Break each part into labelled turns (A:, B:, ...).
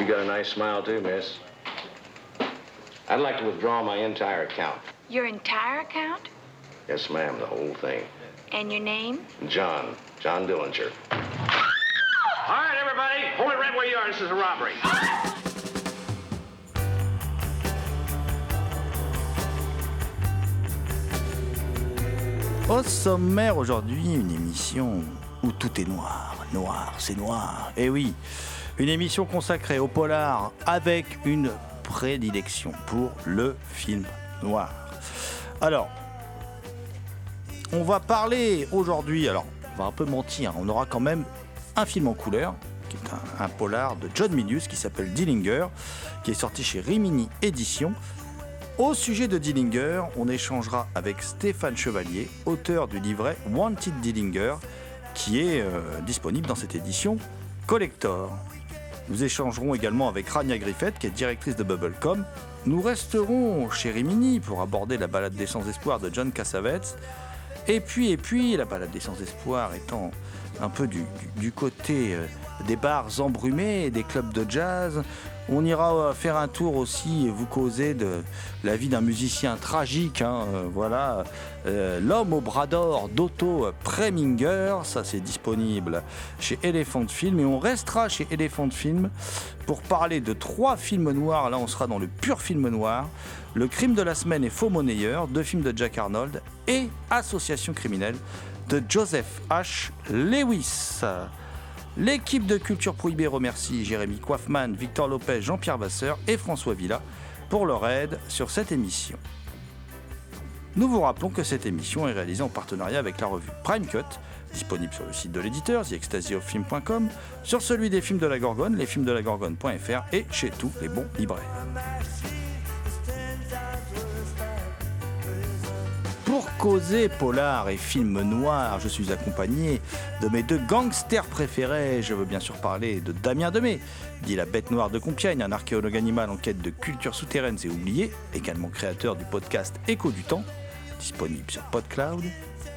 A: You got a nice smile too, miss. I'd like to withdraw my entire account.
B: Your entire account?
A: Yes, ma'am, the whole thing.
B: And your name?
A: John, John Dillinger.
C: All right, everybody, hold it right where you are. This is a robbery.
D: Au sommaire aujourd'hui, une émission où tout est noir. Noir, c'est noir. Et oui, une émission consacrée au polar avec une prédilection pour le film noir. Alors, on va parler aujourd'hui, alors on va un peu mentir, on aura quand même un film en couleur, qui est un, polar de John Milius qui s'appelle Dillinger, qui est sorti chez Rimini Éditions. Au sujet de Dillinger, on échangera avec Stéphane Chevalier, auteur du livret Wanted Dillinger, qui est euh, disponible dans cette édition collector. Nous échangerons également avec Rania Griffith, qui est directrice de Bubblecom. Nous resterons chez Rimini pour aborder la balade des sans-espoir de John Cassavetes. Et puis, et puis, la balade des sans-espoir étant un peu du, côté euh, des bars embrumés des clubs de jazz. On ira euh, faire un tour aussi et vous causer de la vie d'un musicien tragique. hein, euh, voilà, Euh, L'homme au bras d'or d'Otto Preminger, ça c'est disponible chez Elephant Film. Et on restera chez Elephant Film pour parler de trois films noirs. Là, on sera dans le pur film noir. Le crime de la semaine et Faux monnayeur, deux films de Jack Arnold et Association criminelle de Joseph H. Lewis. L'équipe de Culture Prohibée remercie Jérémy Coiffman, Victor Lopez, Jean-Pierre Vasseur et François Villa pour leur aide sur cette émission. Nous vous rappelons que cette émission est réalisée en partenariat avec la revue Prime Cut, disponible sur le site de l'éditeur, theextasyoffilm.com, sur celui des films de la Gorgone, lesfilmsdelagorgone.fr et chez tous les bons libraires. Pour causer polar et film noir, je suis accompagné de mes deux gangsters préférés. Je veux bien sûr parler de Damien Demey, dit la bête noire de Compiègne, un archéologue animal en quête de cultures souterraines et oubliées, également créateur du podcast Écho du temps, disponible sur PodCloud.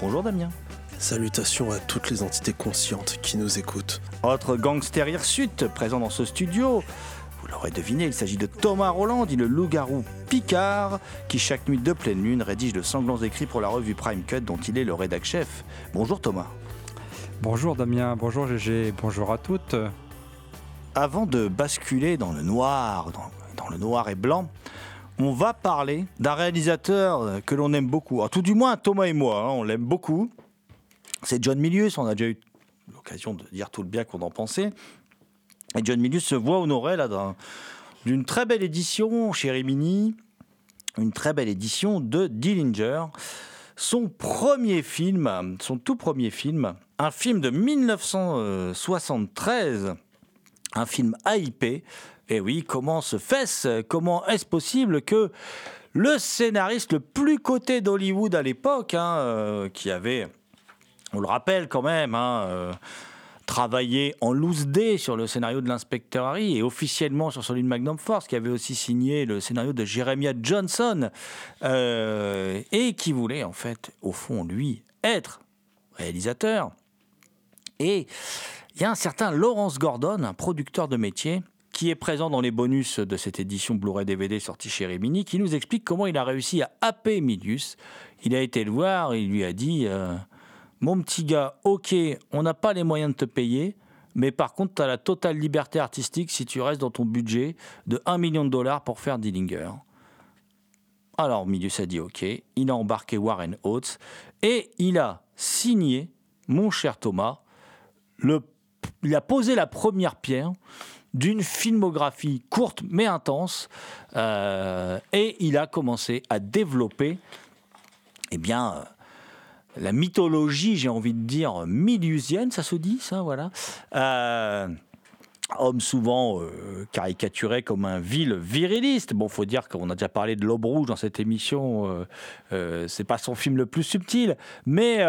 D: Bonjour Damien.
E: Salutations à toutes les entités conscientes qui nous écoutent.
D: Autre gangster hirsute présent dans ce studio. Vous l'aurez deviné, il s'agit de Thomas Roland, dit le loup-garou Picard, qui chaque nuit de pleine lune rédige de sanglants écrits pour la revue Prime Cut dont il est le rédac chef. Bonjour Thomas.
F: Bonjour Damien, bonjour GG, bonjour à toutes.
D: Avant de basculer dans le noir, dans, dans le noir et blanc, on va parler d'un réalisateur que l'on aime beaucoup. Alors, tout du moins, Thomas et moi, hein, on l'aime beaucoup. C'est John Milius, on a déjà eu l'occasion de dire tout le bien qu'on en pensait. Et John Milius se voit honoré là d'un- d'une très belle édition chez Rimini, une très belle édition de Dillinger. Son premier film, son tout premier film, un film de 1973, un film AIP. Et oui, comment se fait-ce? Comment est-ce possible que le scénariste le plus coté d'Hollywood à l'époque, hein, euh, qui avait, on le rappelle quand même, hein, euh, travaillé en loose day sur le scénario de l'inspecteur Harry et officiellement sur celui de Magnum Force, qui avait aussi signé le scénario de Jeremiah Johnson, euh, et qui voulait en fait, au fond, lui, être réalisateur. Et il y a un certain Lawrence Gordon, un producteur de métier, qui est présent dans les bonus de cette édition Blu-ray DVD sortie chez Rimini, qui nous explique comment il a réussi à happer Milius. Il a été le voir, il lui a dit euh, Mon petit gars, ok, on n'a pas les moyens de te payer, mais par contre, tu as la totale liberté artistique si tu restes dans ton budget de 1 million de dollars pour faire Dillinger. Alors Milius a dit ok, il a embarqué Warren Oates et il a signé, mon cher Thomas, il a posé la première pierre d'une filmographie courte mais intense euh, et il a commencé à développer eh bien, euh, la mythologie, j'ai envie de dire, miliusienne, ça se dit, ça, voilà. Euh, homme souvent euh, caricaturé comme un vil viriliste. Bon, faut dire qu'on a déjà parlé de l'Aube Rouge dans cette émission. Euh, c'est pas son film le plus subtil, mais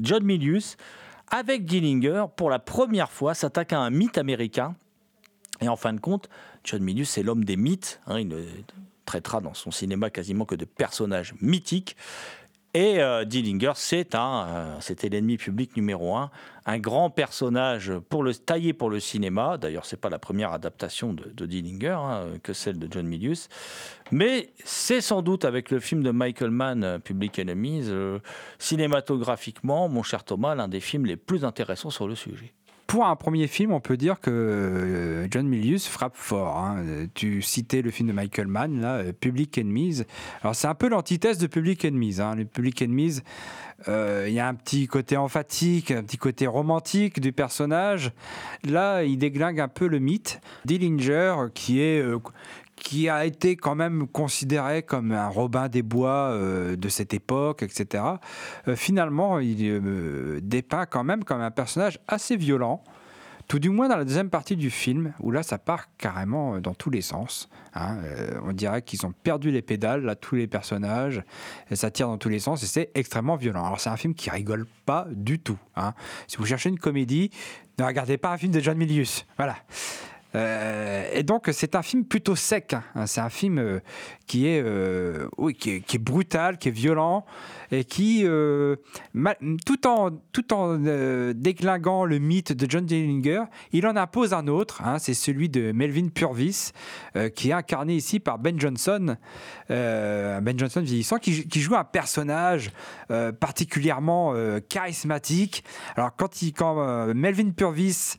D: John Milius, avec Dillinger, pour la première fois, s'attaque à un mythe américain. Et en fin de compte, John Milius, c'est l'homme des mythes. hein, il ne traitera dans son cinéma quasiment que de personnages mythiques. Et euh, Dillinger, c'est euh, c'était l'ennemi public numéro un, un grand personnage pour le taillé pour le cinéma. D'ailleurs, c'est pas la première adaptation de, Dillinger hein, que celle de John Milius, mais c'est sans doute avec le film de Michael Mann, euh, Public Enemies, cinématographiquement, mon cher Thomas, l'un des films les plus intéressants sur le sujet.
F: Pour un premier film, on peut dire que euh, John Milius frappe fort. hein. Tu citais le film de Michael Mann, là, euh, Public Enemies. Alors c'est un peu l'antithèse de Public Enemies. hein. Le Public Enemies, euh, il y a un petit côté emphatique, un petit côté romantique du personnage. Là, il déglingue un peu le mythe. Dillinger, qui est qui a été quand même considéré comme un Robin des Bois euh, de cette époque, etc. Euh, finalement, il euh, dépeint quand même comme un personnage assez violent, tout du moins dans la deuxième partie du film, où là, ça part carrément dans tous les sens. hein. Euh, on dirait qu'ils ont perdu les pédales, là, tous les personnages, ça tire dans tous les sens, et c'est extrêmement violent. Alors, c'est un film qui rigole pas du tout. hein. Si vous cherchez une comédie, ne regardez pas un film de John Milius. Voilà. Euh, et donc c'est un film plutôt sec. hein. C'est un film euh, qui est, euh, qui est, qui est brutal, qui est violent et qui, tout en, tout en déglinguant le mythe de John Dillinger, il en impose un autre. hein. C'est celui de Melvin Purvis, qui est incarné ici par Ben Johnson, Ben Johnson vieillissant, qui, qui joue un personnage particulièrement charismatique. Alors quand, il, quand Melvin Purvis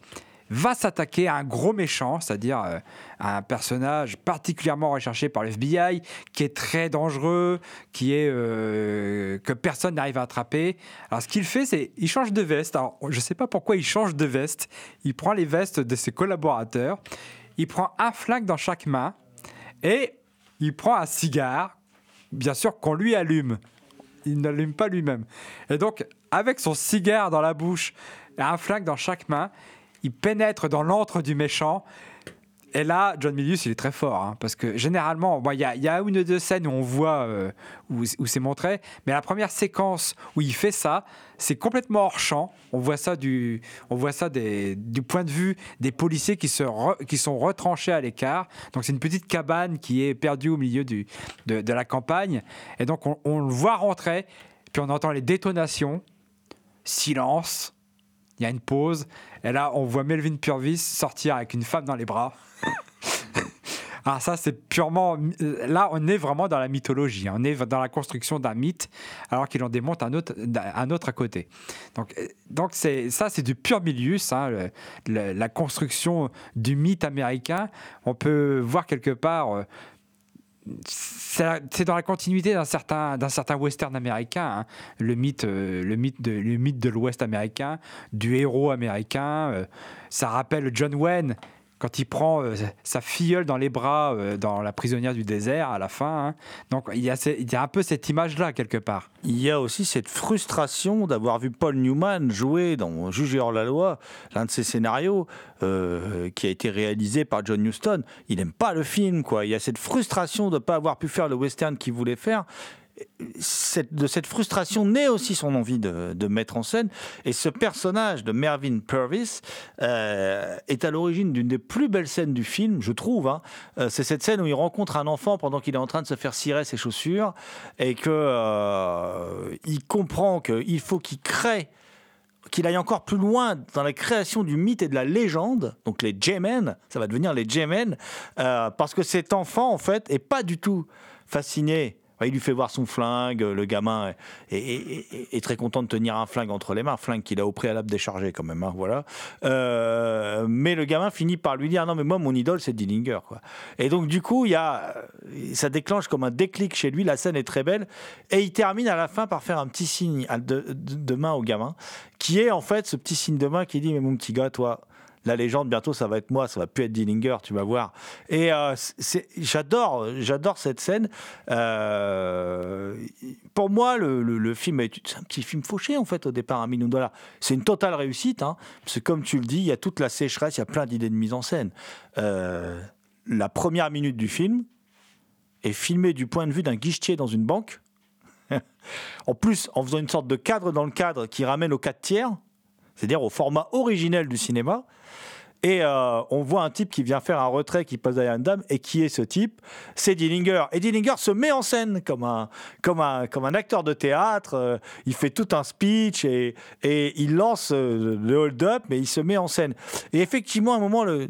F: va s'attaquer à un gros méchant, c'est-à-dire euh, à un personnage particulièrement recherché par le FBI, qui est très dangereux, qui est euh, que personne n'arrive à attraper. Alors ce qu'il fait, c'est il change de veste. Alors je ne sais pas pourquoi il change de veste. Il prend les vestes de ses collaborateurs, il prend un flingue dans chaque main et il prend un cigare, bien sûr qu'on lui allume. Il n'allume pas lui-même. Et donc, avec son cigare dans la bouche et un flingue dans chaque main, il pénètre dans l'antre du méchant. Et là, John Milius, il est très fort, hein, parce que généralement, bon, il y, a, il y a une ou deux scènes où on voit euh, où, où c'est montré, mais la première séquence où il fait ça, c'est complètement hors champ. On voit ça du, on voit ça du point de vue des policiers qui, se qui sont retranchés à l'écart. Donc c'est une petite cabane qui est perdue au milieu du, de, de la campagne, et donc on, on le voit rentrer, puis on entend les détonations, silence. Il y a une pause. Et là, on voit Melvin Purvis sortir avec une femme dans les bras. Ah, ça, c'est purement. Là, on est vraiment dans la mythologie. On est dans la construction d'un mythe, alors qu'il en démonte un autre, un autre à côté. Donc, euh, donc ça, c'est du pur Milius, hein, la construction du mythe américain. On peut voir quelque part. euh, c'est dans la continuité d'un certain, certain western américain, hein. le, mythe, euh, le, mythe de, le mythe de l'Ouest américain, du héros américain. euh, ça rappelle John Wayne quand il prend euh, sa filleule dans les bras euh, dans La prisonnière du désert à la fin. hein. Donc il y, a, un peu cette image-là quelque part.
D: Il y a aussi cette frustration d'avoir vu Paul Newman jouer dans Juger hors la loi, l'un de ses scénarios euh, qui a été réalisé par John Huston. Il n'aime pas le film, quoi. Il y a cette frustration de ne pas avoir pu faire le western qu'il voulait faire. De cette frustration naît aussi son envie de, mettre en scène. Et ce personnage de Mervyn Purvis euh, est à l'origine d'une des plus belles scènes du film, je trouve. hein. Euh, c'est cette scène où il rencontre un enfant pendant qu'il est en train de se faire cirer ses chaussures et que euh, il comprend qu'il faut qu'il crée qu'il aille encore plus loin dans la création du mythe et de la légende, donc les J-Men, ça va devenir les J-Men, parce que cet enfant, en fait, est pas du tout fasciné. Il lui fait voir son flingue, le gamin est, très content de tenir un flingue entre les mains, flingue qu'il a au préalable déchargé quand même, hein, voilà. Euh, mais le gamin finit par lui dire non mais moi mon idole c'est Dillinger quoi. Et donc du coup il y a, ça déclenche comme un déclic chez lui, la scène est très belle et il termine à la fin par faire un petit signe de- de main au gamin, qui est en fait ce petit signe de main qui dit mais mon petit gars toi la légende bientôt ça va être moi ça va plus être Dillinger tu vas voir. Et euh, j'adore j'adore cette scène. Euh, pour moi le, film est un petit film fauché en fait au départ un million de dollars. C'est une totale réussite hein, parce que comme tu le dis il y a toute la sécheresse il y a plein d'idées de mise en scène. Euh, la première minute du film est filmée du point de vue d'un guichetier dans une banque. En plus en faisant une sorte de cadre dans le cadre qui ramène au 4 tiers c'est-à-dire au format originel du cinéma. Et euh, on voit un type qui vient faire un retrait, qui passe derrière une dame, et qui est ce type? C'est Dillinger. Et Dillinger se met en scène comme un, comme un, comme un acteur de théâtre. euh, il fait tout un speech et, et il lance euh, le hold-up, mais il se met en scène. Et effectivement, à un moment, le,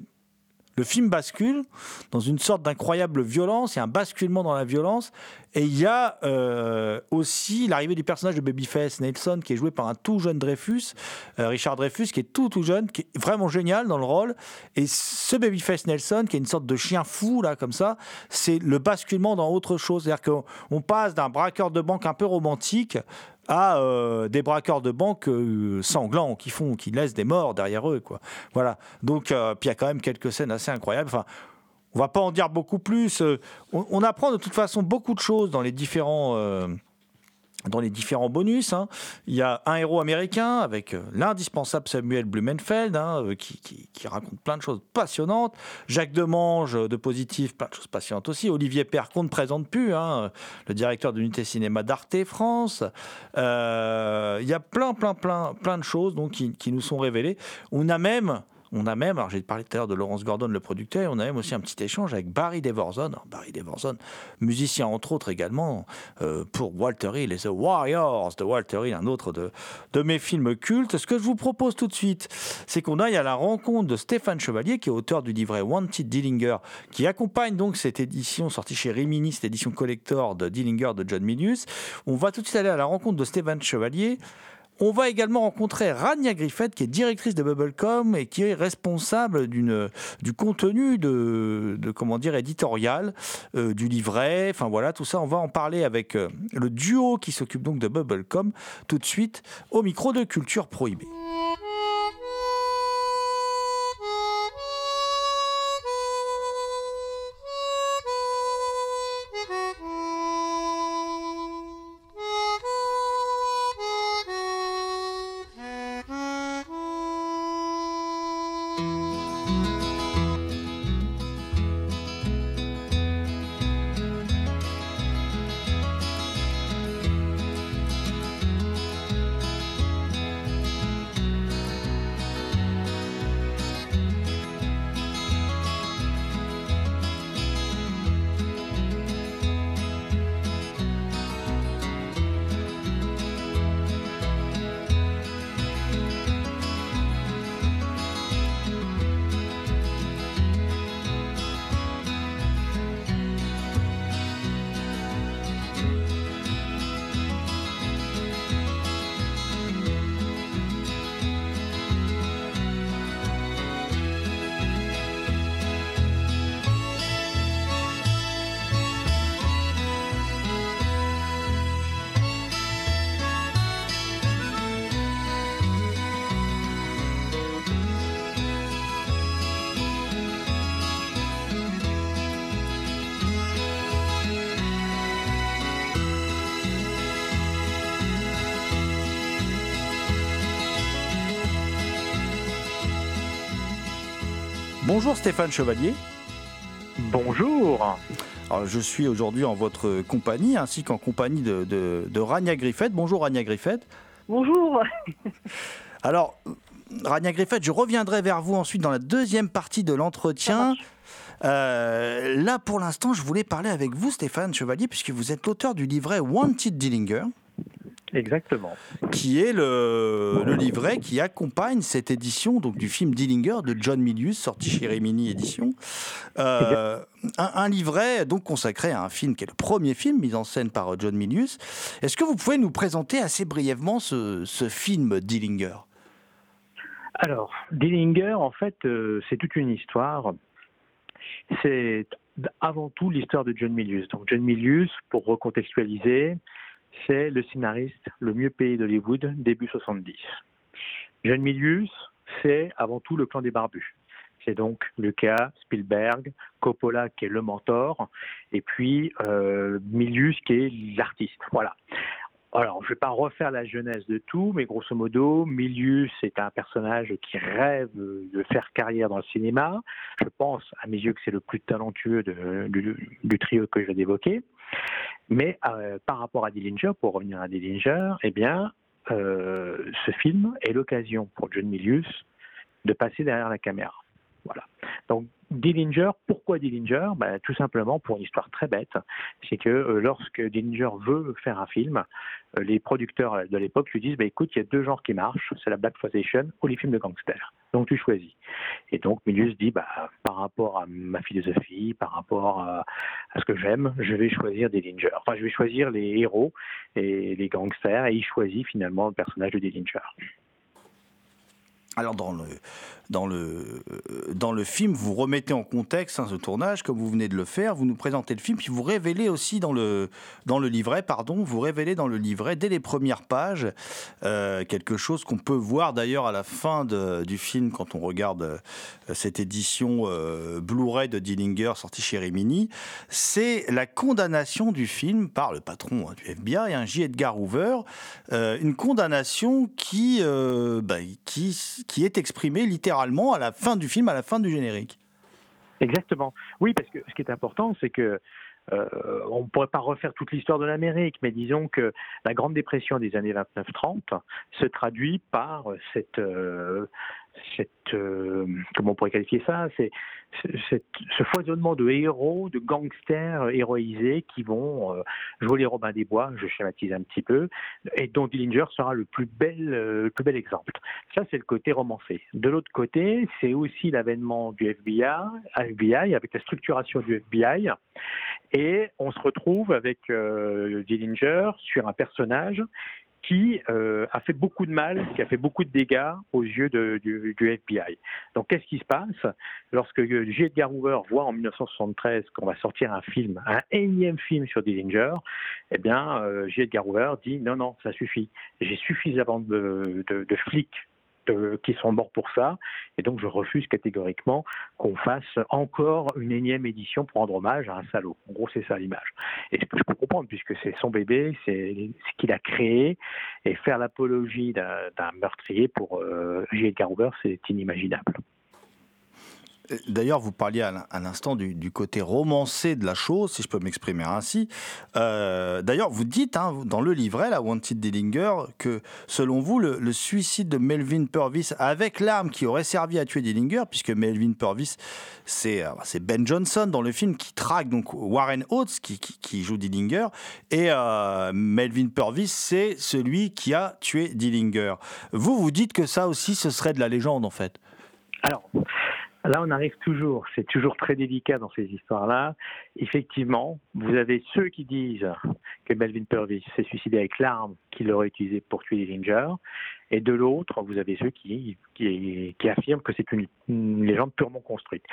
D: le film bascule dans une sorte d'incroyable violence. Il y a un basculement dans la violence. Et il y a euh, aussi l'arrivée du personnage de Babyface Nelson, qui est joué par un tout jeune Dreyfus, euh, Richard Dreyfus, qui est tout tout jeune, qui est vraiment génial dans le rôle. Et ce Babyface Nelson, qui est une sorte de chien fou, là, comme ça, c'est le basculement dans autre chose. C'est-à-dire qu'on on passe d'un braqueur de banque un peu romantique à euh, des braqueurs de banque euh, sanglants qui font, qui laissent des morts derrière eux, quoi. Voilà. Donc, euh, puis il y a quand même quelques scènes assez incroyables. Enfin, on va pas en dire beaucoup plus. On, on apprend de toute façon beaucoup de choses dans les différents. Dans les différents bonus, hein. il y a un héros américain avec euh, l'indispensable Samuel Blumenfeld hein, euh, qui, raconte plein de choses passionnantes. Jacques Demange euh, de Positif, plein de choses passionnantes aussi. Olivier Père qu'on ne présente plus, hein, le directeur de l'unité cinéma d'Arte France. Il y a plein, plein, plein, plein de choses donc, qui nous sont révélées. On a même on a même, alors j'ai parlé tout à l'heure de Laurence Gordon, le producteur, et on a même aussi un petit échange avec Barry Devorson. Alors, Barry Devorson, musicien entre autres également euh, pour Walter Hill et The Warriors de Walter Hill, un autre de, de mes films cultes. Ce que je vous propose tout de suite, c'est qu'on aille à la rencontre de Stéphane Chevalier, qui est auteur du livret Wanted Dillinger, qui accompagne donc cette édition sortie chez Rimini, cette édition collector de Dillinger de John Milius. On va tout de suite aller à la rencontre de Stéphane Chevalier. On va également rencontrer Rania Griffith, qui est directrice de Bubblecom et qui est responsable du contenu de, de, comment dire, éditorial euh, du livret. Enfin voilà, tout ça, on va en parler avec euh, le duo qui s'occupe donc de Bubblecom tout de suite au micro de Culture Prohibée. Bonjour Stéphane Chevalier.
G: Bonjour.
D: Alors, je suis aujourd'hui en votre compagnie ainsi qu'en compagnie de, de, de Rania Griffith. Bonjour Rania Griffith.
H: Bonjour.
D: Alors, Rania Griffith, je reviendrai vers vous ensuite dans la deuxième partie de l'entretien. Euh, là, pour l'instant, je voulais parler avec vous, Stéphane Chevalier, puisque vous êtes l'auteur du livret Wanted Dillinger.
G: Exactement.
D: qui est le, le livret qui accompagne cette édition donc, du film Dillinger de John Milius, sorti chez Rimini Édition. Euh, un, un livret donc consacré à un film qui est le premier film mis en scène par euh, John Milius. Est-ce que vous pouvez nous présenter assez brièvement ce, ce film Dillinger?
G: Alors, Dillinger, en fait, euh, c'est toute une histoire. C'est avant tout l'histoire de John Milius. Donc, John Milius, pour recontextualiser, c'est le scénariste le mieux payé d'Hollywood début 70. John Milius, c'est avant tout le clan des barbus. C'est donc Lucas, Spielberg, Coppola qui est le mentor, et puis euh, Milius qui est l'artiste. Voilà. Alors, je ne vais pas refaire la jeunesse de tout, mais grosso modo, Milius est un personnage qui rêve de faire carrière dans le cinéma. Je pense, à mes yeux, que c'est le plus talentueux du, trio que je viens d'évoquer. Mais euh, par rapport à Dillinger, pour revenir à Dillinger, eh bien, euh, ce film est l'occasion pour John Milius de passer derrière la caméra. Donc, Dillinger, pourquoi Dillinger? Ben, Tout simplement pour une histoire très bête. C'est que euh, lorsque Dillinger veut faire un film, euh, les producteurs de l'époque lui disent bah, écoute, il y a deux genres qui marchent, c'est la Blaxploitation ou les films de gangsters. Donc tu choisis. Et donc Milius dit bah, par rapport à ma philosophie, par rapport à, à ce que j'aime, je vais choisir Dillinger. Enfin, je vais choisir les héros et les gangsters, et il choisit finalement le personnage de Dillinger.
D: Alors dans le, dans, le, euh, dans le film, vous remettez en contexte hein, ce tournage, comme vous venez de le faire, vous nous présentez le film, puis vous révélez aussi dans le, dans le livret, pardon, vous révélez dans le livret, dès les premières pages, euh, quelque chose qu'on peut voir d'ailleurs à la fin de- du film quand on regarde euh, cette édition Blu-ray de Dillinger sortie chez Rimini, c'est la condamnation du film par le patron hein, du FBI, un J. Edgar Hoover, une condamnation qui, bah, qui, qui est exprimée littéralement à la fin du film, à la fin du générique.
G: Exactement. Oui, parce que ce qui est important, c'est que euh, on ne pourrait pas refaire toute l'histoire de l'Amérique, mais disons que la Grande Dépression des années 29-30 se traduit par cette, euh, euh, comment on pourrait qualifier ça, c'est ce foisonnement de héros, de gangsters héroïsés qui vont euh, jouer les Robins des Bois, je schématise un petit peu, et dont Dillinger sera le plus bel, euh, plus bel exemple. Ça, c'est le côté romancé. De l'autre côté, c'est aussi l'avènement du FBI, FBI, avec la structuration du FBI, et on se retrouve avec euh, Dillinger sur un personnage qui euh, a fait beaucoup de mal, qui a fait beaucoup de dégâts aux yeux de- du, du FBI. Donc qu'est-ce qui se passe? Lorsque J. Edgar Hoover voit en 1973 qu'on va sortir un film, un énième film sur Dillinger Eh bien, euh, J. Edgar Hoover dit non, non, ça suffit. J'ai suffisamment de, de- de flics qui sont morts pour ça, et donc je refuse catégoriquement qu'on fasse encore une énième édition pour rendre hommage à un salaud. En gros, c'est ça l'image. Et je peux comprendre, puisque c'est son bébé, c'est ce qu'il a créé, et faire l'apologie d'un meurtrier pour euh, Hoover, c'est inimaginable.
D: D'ailleurs, vous parliez à l'in- à l'instant du, du côté romancé de la chose, si je peux m'exprimer ainsi. Euh, D'ailleurs, vous dites hein, dans le livret, la Wanted Dillinger, que selon vous, le, suicide de Melvin Purvis avec l'arme qui aurait servi à tuer Dillinger, puisque Melvin Purvis, c'est euh, Ben Johnson dans le film qui traque donc Warren Oates qui joue Dillinger, et euh, Melvin Purvis, c'est celui qui a tué Dillinger. Vous, vous dites que ça aussi, ce serait de la légende en fait.
G: Alors, là, on arrive toujours, c'est toujours très délicat dans ces histoires-là. Effectivement, vous avez ceux qui disent que Melvin Purvis s'est suicidé avec l'arme qu'il aurait utilisée pour tuer Dillinger, et de l'autre, vous avez ceux qui, affirment que c'est une, légende purement construite.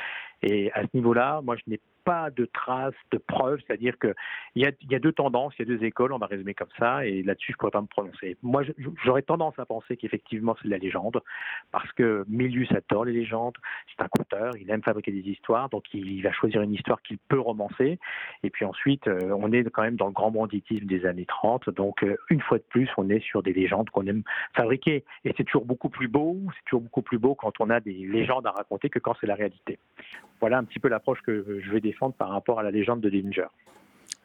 G: Et à ce niveau-là, moi, je n'ai pas de traces, de preuves, c'est-à-dire qu'il y a, y a deux tendances, il y a deux écoles, on va résumer comme ça, et là-dessus, je ne pourrais pas me prononcer. Moi, j'aurais tendance à penser qu'effectivement, c'est de la légende, parce que Milius adore les légendes, c'est un conteur, il aime fabriquer des histoires, donc il va choisir une histoire qu'il peut romancer. Et puis ensuite, euh, on est quand même dans le grand banditisme des années 30, donc euh, une fois de plus, on est sur des légendes qu'on aime fabriquer. Et c'est toujours beaucoup plus beau, c'est toujours beaucoup plus beau quand on a des légendes à raconter que quand c'est la réalité. Voilà un petit peu l'approche que je vais défendre par rapport à la légende de Dillinger.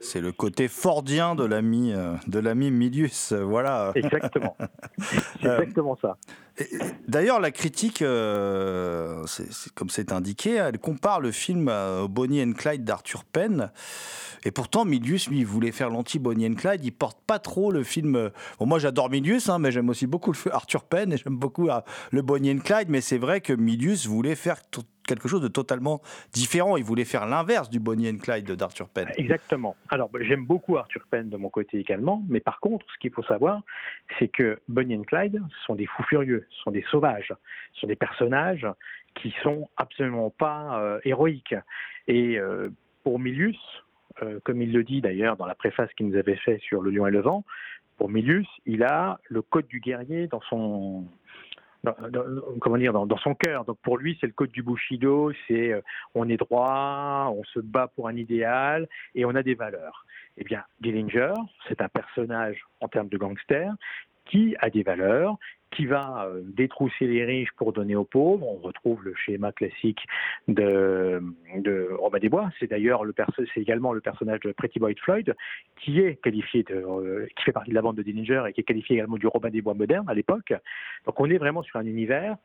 D: C'est le côté fordien de l'ami euh, de l'ami Milius, voilà.
G: Exactement. c'est
D: Euh,
G: exactement ça.
D: D'ailleurs, la critique, euh, comme c'est indiqué, elle compare le film à Bonnie and Clyde d'Arthur Penn. Et pourtant, Milius, lui, voulait faire l'anti-Bonnie and Clyde. Il porte pas trop le film. Bon, moi, j'adore Milius, hein, mais j'aime aussi beaucoup le- Arthur Penn et j'aime beaucoup le Bonnie and Clyde. Mais c'est vrai que Milius voulait faire quelque chose de totalement différent. Il voulait faire l'inverse du Bonnie and Clyde d'Arthur Penn.
G: Exactement. Alors, j'aime beaucoup Arthur Penn de mon côté également, mais par contre, ce qu'il faut savoir, c'est que Bonnie and Clyde sont des fous furieux, sont des sauvages, sont des personnages qui sont absolument pas euh, héroïques. Et euh, pour Milius, euh, comme il le dit d'ailleurs dans la préface qu'il nous avait fait sur Le Lion et le Vent, pour Milius, il a le code du guerrier dans son dans- comment dire dans son cœur. Donc pour lui, c'est le code du Bushido, c'est euh, on est droit, on se bat pour un idéal et on a des valeurs. Eh bien, Dillinger, c'est un personnage en termes de gangster qui a des valeurs, qui va euh, détrousser les riches pour donner aux pauvres. On retrouve le schéma classique de, Robin des Bois. C'est d'ailleurs le c'est également le personnage de Pretty Boy Floyd qui est qualifié de, euh, qui fait partie de la bande de Dillinger et qui est qualifié également du Robin des Bois moderne à l'époque. Donc on est vraiment sur un univers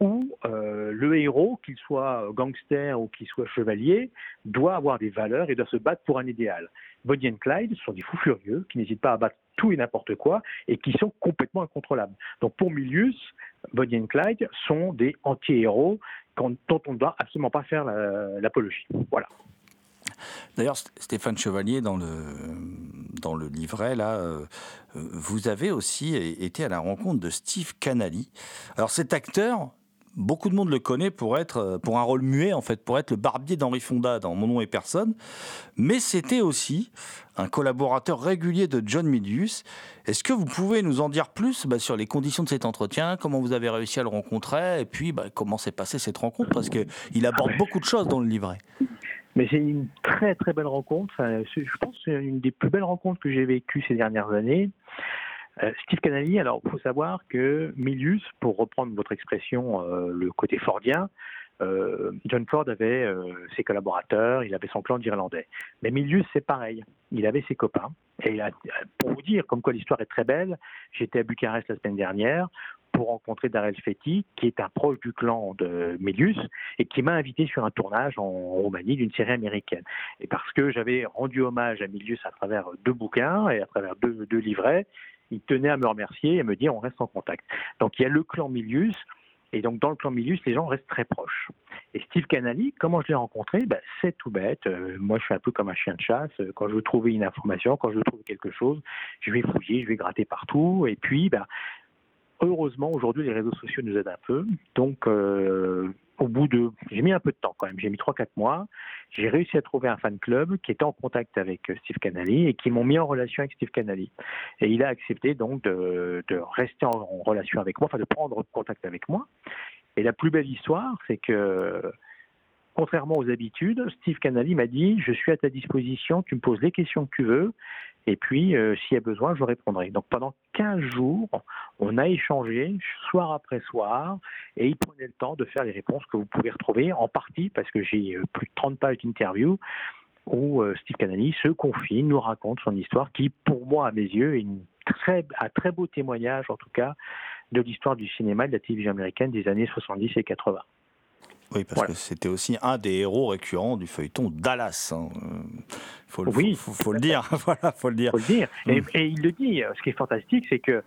G: où euh, le héros, qu'il soit gangster ou qu'il soit chevalier, doit avoir des valeurs et doit se battre pour un idéal. Bonnie and Clyde sont des fous furieux qui n'hésitent pas à battre tout et n'importe quoi et qui sont complètement incontrôlables. Donc pour Milius, Bonnie and Clyde sont des anti-héros dont on ne doit absolument pas faire la- l'apologie. Voilà.
D: D'ailleurs, St- Stéphane Chevalier, dans le, dans le livret, là, euh, vous avez aussi été à la rencontre de Steve Canali. Alors, cet acteur, beaucoup de monde le connaît pour être, euh, pour un rôle muet, en fait, pour être le barbier d'Henri Fonda dans Mon nom et personne. Mais c'était aussi un collaborateur régulier de John Milius. Est-ce que vous pouvez nous en dire plus bah, sur les conditions de cet entretien, comment vous avez réussi à le rencontrer, et puis bah, comment s'est passée cette rencontre Parce qu'il aborde beaucoup de choses dans le livret.
G: Mais c'est une très très belle rencontre. Enfin, je pense que c'est une des plus belles rencontres que j'ai vécues ces dernières années. Euh, Steve Canali, alors il faut savoir que Milius, pour reprendre votre expression, euh, le côté fordien, euh, John Ford avait euh, ses collaborateurs, il avait son clan d'Irlandais. Mais Milius, c'est pareil. Il avait ses copains. Et a- pour vous dire, comme quoi l'histoire est très belle, j'étais à Bucarest la semaine dernière pour rencontrer Darrell Fetti, qui est un proche du clan de Milius, et qui m'a invité sur un tournage en Roumanie d'une série américaine. Et parce que j'avais rendu hommage à Milius à travers deux bouquins et à travers deux livrets, il tenait à me remercier et à me dire on reste en contact. Donc il y a le clan Milius, et donc dans le clan Milius, les gens restent très proches. Et Steve Canali, comment je l'ai rencontré? Ben, C'est tout bête. Euh, moi, je suis un peu comme un chien de chasse. Euh, Quand je veux trouver une information, quand je veux trouver quelque chose, je vais fouiller, je vais gratter partout. Et puis, ben, heureusement, aujourd'hui, les réseaux sociaux nous aident un peu. Donc, euh, au bout de... J'ai mis un peu de temps quand même. J'ai mis 3-4 mois. J'ai réussi à trouver un fan club qui était en contact avec euh, Steve Canali et qui m'ont mis en relation avec Steve Canali. Et il a accepté donc de, rester en relation avec moi, enfin de prendre contact avec moi. Et la plus belle histoire, c'est que contrairement aux habitudes, Steve Canali m'a dit Je suis à ta disposition, tu me poses les questions que tu veux, et puis euh, s'il y a besoin, je répondrai. Donc pendant 15 jours, on a échangé soir après soir, et il prenait le temps de faire les réponses que vous pouvez retrouver, en partie parce que j'ai euh, plus de 30 pages d'interview où euh, Steve Canali se confie, nous raconte son histoire, qui pour moi, à mes yeux, est un très beau témoignage, en tout cas, de l'histoire du cinéma et de la télévision américaine des années 70 et 80.
D: Oui, parce
G: Voilà.
D: que c'était aussi un des héros récurrents du feuilleton Dallas. hein. Faut, le-
G: Oui.
D: faut, faut- faut le dire. voilà, faut le dire.
G: faut le dire. Et,
D: Mm.
G: et il le dit. Ce qui est fantastique, c'est que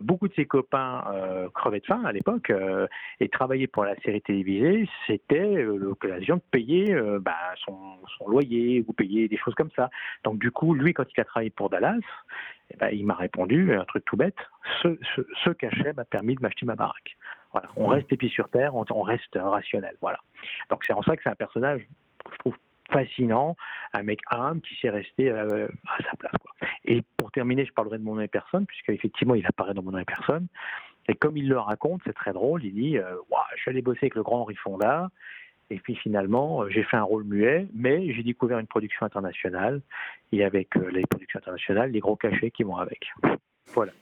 G: beaucoup de ses copains euh, crevaient de faim à l'époque euh, et travailler pour la série télévisée, c'était euh, l'occasion de payer euh, bah, son, son loyer ou payer des choses comme ça. Donc du coup, lui, quand il a travaillé pour Dallas, eh ben, il m'a répondu un truc tout bête. Ce, ce, ce cachet m'a permis de m'acheter ma baraque. Voilà, on reste pieds sur terre, on, on reste rationnel. Voilà. Donc c'est en ça que c'est un personnage que je trouve fascinant, un mec humble qui sait rester euh, à sa place. Quoi. Et pour terminer, je parlerai de mon nom et personne, puisqu'effectivement, il apparaît dans mon nom et personne. Et comme il le raconte, c'est très drôle, il dit euh, Je suis allé bosser avec le grand Henri Fonda, et puis finalement, euh, j'ai fait un rôle muet, mais j'ai découvert une production internationale, et avec euh, les productions internationales, les gros cachets qui vont avec. Voilà.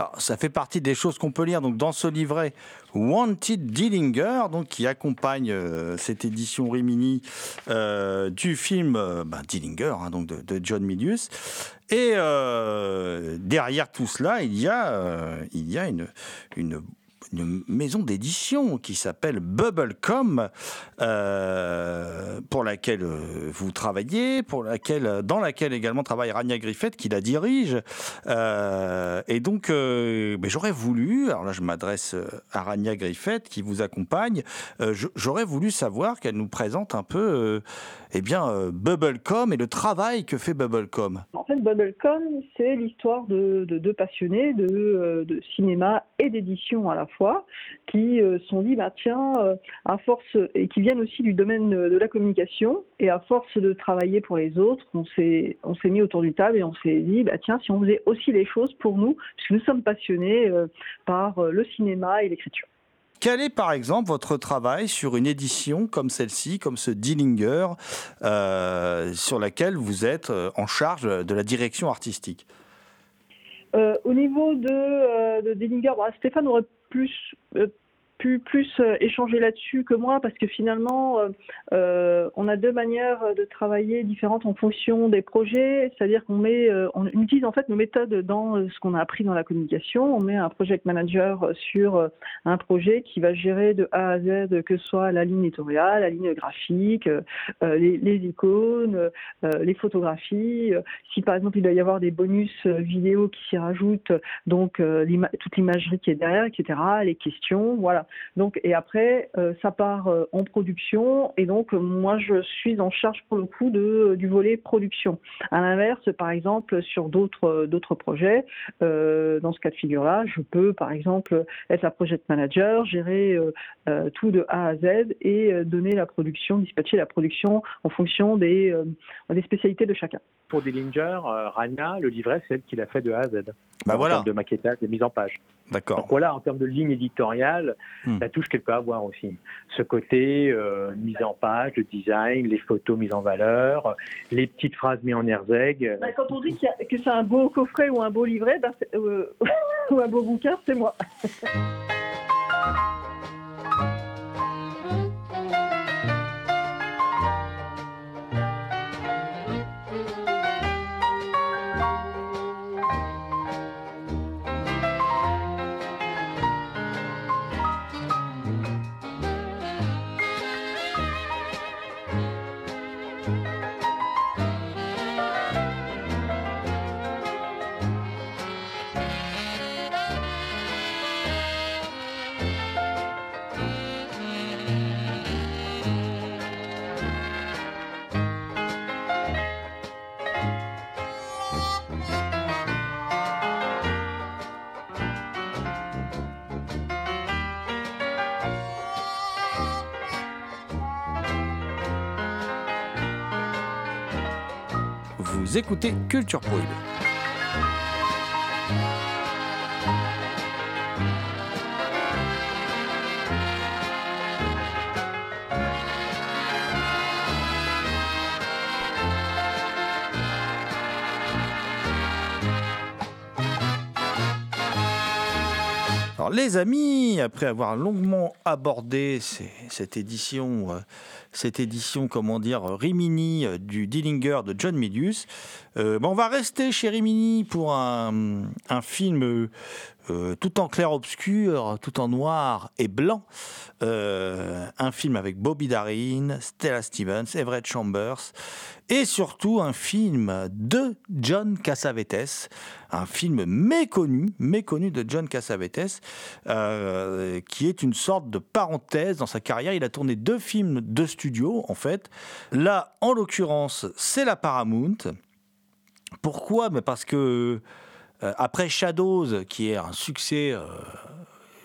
D: Alors, ça fait partie des choses qu'on peut lire donc dans ce livret Wanted Dillinger, donc qui accompagne euh, cette édition Rimini euh, du film euh, ben, Dillinger, hein, donc de, de, John Milius. Et derrière tout cela, il y a, il y a une, une une maison d'édition qui s'appelle Bubblecom, euh, pour laquelle euh, vous travaillez, pour laquelle, dans laquelle également travaille Rania Griffith, qui la dirige. Euh, et donc, j'aurais voulu, alors là je m'adresse à Rania Griffith qui vous accompagne, j'aurais voulu savoir qu'elle nous présente un peu eh bien, Bubblecom et le travail que fait Bubblecom.
H: En fait, Bubblecom, c'est l'histoire de deux passionnés de, de cinéma et d'édition à la fois qui euh, sont dit bah tiens euh, à force et qui viennent aussi du domaine de la communication et à force de travailler pour les autres on s'est mis autour du table et on s'est dit bah tiens si on faisait aussi les choses pour nous puisque nous sommes passionnés euh, par le cinéma et l'écriture.
D: Quel est par exemple votre travail sur une édition comme celle-ci, comme ce Dillinger, euh, sur laquelle vous êtes en charge de la direction artistique?
H: Euh, Au niveau de, euh, Dillinger, bah, Stéphane aurait plus euh, pu plus euh, échanger là-dessus que moi parce que finalement euh, euh, on a deux manières de travailler différentes en fonction des projets. C'est-à-dire qu'on met on utilise en fait nos méthodes dans ce qu'on a appris dans la communication. On met un project manager sur un projet qui va gérer de A à Z que ce soit la ligne éditoriale la ligne graphique les, les, icônes les photographies si par exemple il doit y avoir des bonus vidéo qui s'y rajoutent donc toute l'imagerie qui est derrière etc les questions voilà donc, et après, euh, ça part euh, en production, et donc moi je suis en charge pour le coup de, du volet production. À l'inverse, par exemple, sur d'autres d'autres projets, euh, dans ce cas de figure-là, je peux par exemple être la project manager, gérer euh, euh, tout de A à Z et euh, donner la production, dispatcher la production en fonction des, des spécialités de chacun.
G: Pour Dillinger, Rania, le livret, c'est elle qui l'a fait de A à Z.
D: Bah
G: en
D: voilà.
G: termes de maquettage, de mise en page.
D: D'accord.
G: Donc voilà, en termes de ligne éditoriale,
D: Hmm.
G: la touche qu'elle peut avoir aussi. Ce côté euh, mise en page, le design, les photos mises en valeur, les petites phrases mises en erzeg.
H: Bah, quand on dit qu que c'est un beau coffret ou un beau livret, bah, euh, ou un beau bouquin, c'est moi.
D: Vous écoutez Culture Prohibée. Alors les amis, après avoir longuement abordé cette édition, euh, cette édition, comment dire, Rimini euh, du Dillinger de John Milius, euh, ben, on va rester chez Rimini pour un, un film euh, tout en clair-obscur, tout en noir et blanc. Euh, un film avec Bobby Darin, Stella Stevens, Everett Chambers, et surtout un film de John Cassavetes, un film méconnu, méconnu de John Cassavetes, euh, qui est une sorte de parenthèse dans sa carrière. Il a tourné deux films de studio, en fait. Là, en l'occurrence, c'est la Paramount. Pourquoi? Mais Parce que euh, après Shadows, qui est un succès, euh,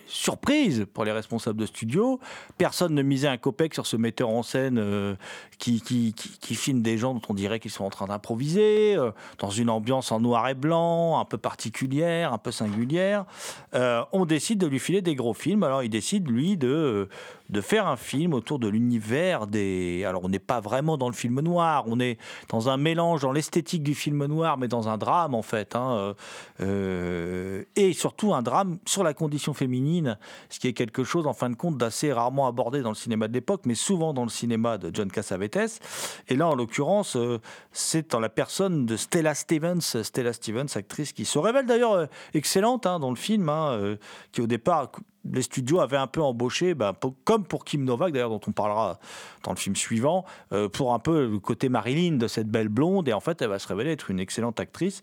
D: surprise pour les responsables de studio. Personne ne misait un copec sur ce metteur en scène euh, qui, filme des gens dont on dirait qu'ils sont en train d'improviser, dans une ambiance en noir et blanc, un peu particulière, un peu singulière. On décide de lui filer des gros films. Alors il décide, lui, de, de faire un film autour de l'univers des... Alors on n'est pas vraiment dans le film noir, on est dans un mélange, dans l'esthétique du film noir, mais dans un drame en fait. hein, euh, et surtout un drame sur la condition féminine, ce qui est quelque chose en fin de compte d'assez rarement abordé dans le cinéma de l'époque, mais souvent dans le cinéma de John Cassavetes. Et là, en l'occurrence, euh, c'est dans la personne de Stella Stevens, Stella Stevens, actrice qui se révèle d'ailleurs euh, excellente hein, dans le film, hein, qui au départ les studios avaient un peu embauché, ben, comme pour Kim Novak d'ailleurs, dont on parlera dans le film suivant, euh, pour un peu le côté Marilyn de cette belle blonde. Et en fait, elle va se révéler être une excellente actrice.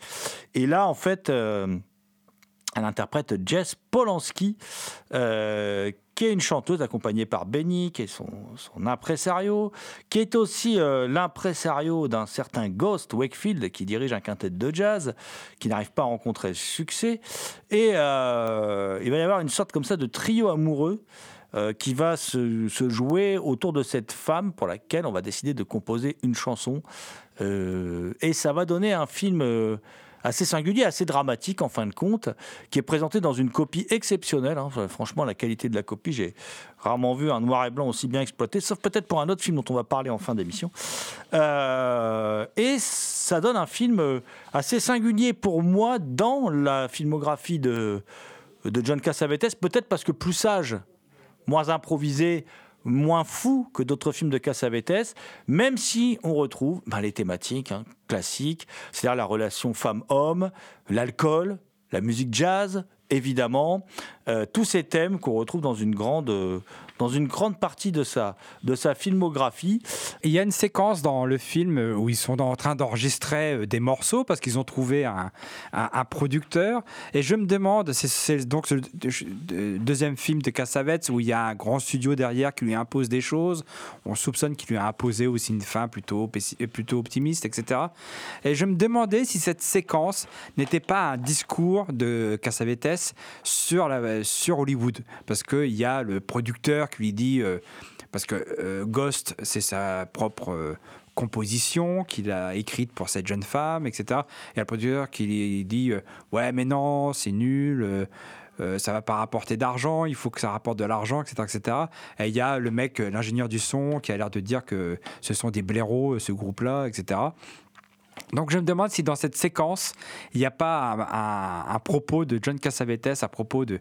D: Et là, en fait, euh, elle interprète Jess Polanski, euh, qui est une chanteuse accompagnée par Benny, qui est son, impresario, qui est aussi euh, l'impresario d'un certain Ghost Wakefield, qui dirige un quintet de jazz, qui n'arrive pas à rencontrer le succès. Et euh, il va y avoir une sorte comme ça de trio amoureux qui va se, jouer autour de cette femme pour laquelle on va décider de composer une chanson. Et ça va donner un film assez singulier, assez dramatique en fin de compte, qui est présenté dans une copie exceptionnelle. hein. Franchement, la qualité de la copie, j'ai rarement vu un noir et blanc aussi bien exploité, sauf peut-être pour un autre film dont on va parler en fin d'émission. Euh, et ça donne un film euh, assez singulier pour moi dans la filmographie de, de John Cassavetes, peut-être parce que plus sage, moins improvisé, moins fou que d'autres films de Cassavetes, même si on retrouve ben, les thématiques hein, classiques, c'est-à-dire la relation femme-homme, l'alcool, la musique jazz, évidemment, euh, tous ces thèmes qu'on retrouve dans une grande, euh, dans une grande partie de sa, de sa filmographie.
F: Il y a une séquence dans le film où ils sont en train d'enregistrer euh, des morceaux parce qu'ils ont trouvé un, un- producteur. Et je me demande, c'est- donc le deuxième film de Cassavetes où il y a un grand studio derrière qui lui impose des choses. On soupçonne qu'il lui a imposé aussi une fin plutôt, euh, plutôt optimiste, etc. Et je me demandais si cette séquence n'était pas un discours de Cassavetes sur, sur Hollywood. Parce qu'il y a le producteur qui lui dit. euh, parce que euh, Ghost, c'est sa propre euh, composition qu'il a écrite pour cette jeune femme, etc. Et le producteur qui lui dit Ouais, mais non, c'est nul. euh, ça va pas rapporter d'argent, il faut que ça rapporte de l'argent, etc., etc. Et il y a le mec, l'ingénieur du son, qui a l'air de dire que ce sont des blaireaux, ce groupe-là, etc. Donc je me demande si dans cette séquence, il n'y a pas un, propos de John Cassavetes à propos de-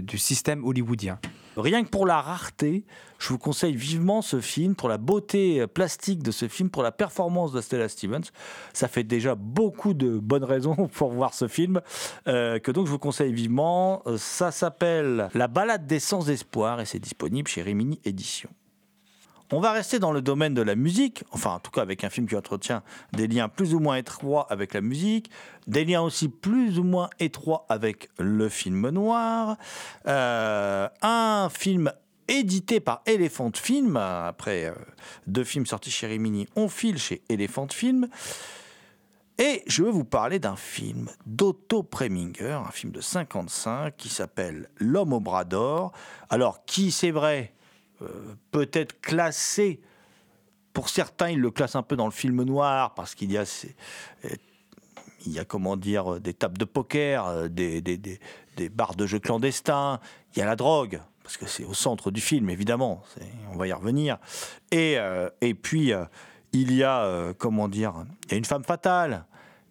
F: du système hollywoodien.
D: Rien que pour la rareté, je vous conseille vivement ce film, pour la beauté plastique de ce film, pour la performance de Stella Stevens. Ça fait déjà beaucoup de bonnes raisons pour voir ce film, euh, que donc je vous conseille vivement. Euh, Ça s'appelle La balade des sans espoir et c'est disponible chez Rimini Éditions. On va rester dans le domaine de la musique, enfin en tout cas avec un film qui entretient des liens plus ou moins étroits avec la musique, des liens aussi plus ou moins étroits avec le film noir, Euh, un film édité par Elephant Film, après euh, deux films sortis chez Rimini, on file chez Elephant Film. Et je veux vous parler d'un film d'Otto Preminger, un film de 55 qui s'appelle L'homme au bras d'or. Alors, qui, c'est vrai, peut-être classé, pour certains, ils le classent un peu dans le film noir parce qu'il y a ces- euh, il y a comment dire des tables de poker, euh, des, des, des, des bars de jeux clandestins, il y a la drogue, parce que c'est au centre du film, évidemment, on va y revenir. Et, euh, et puis, euh, il y a, euh, comment dire, il y a une femme fatale,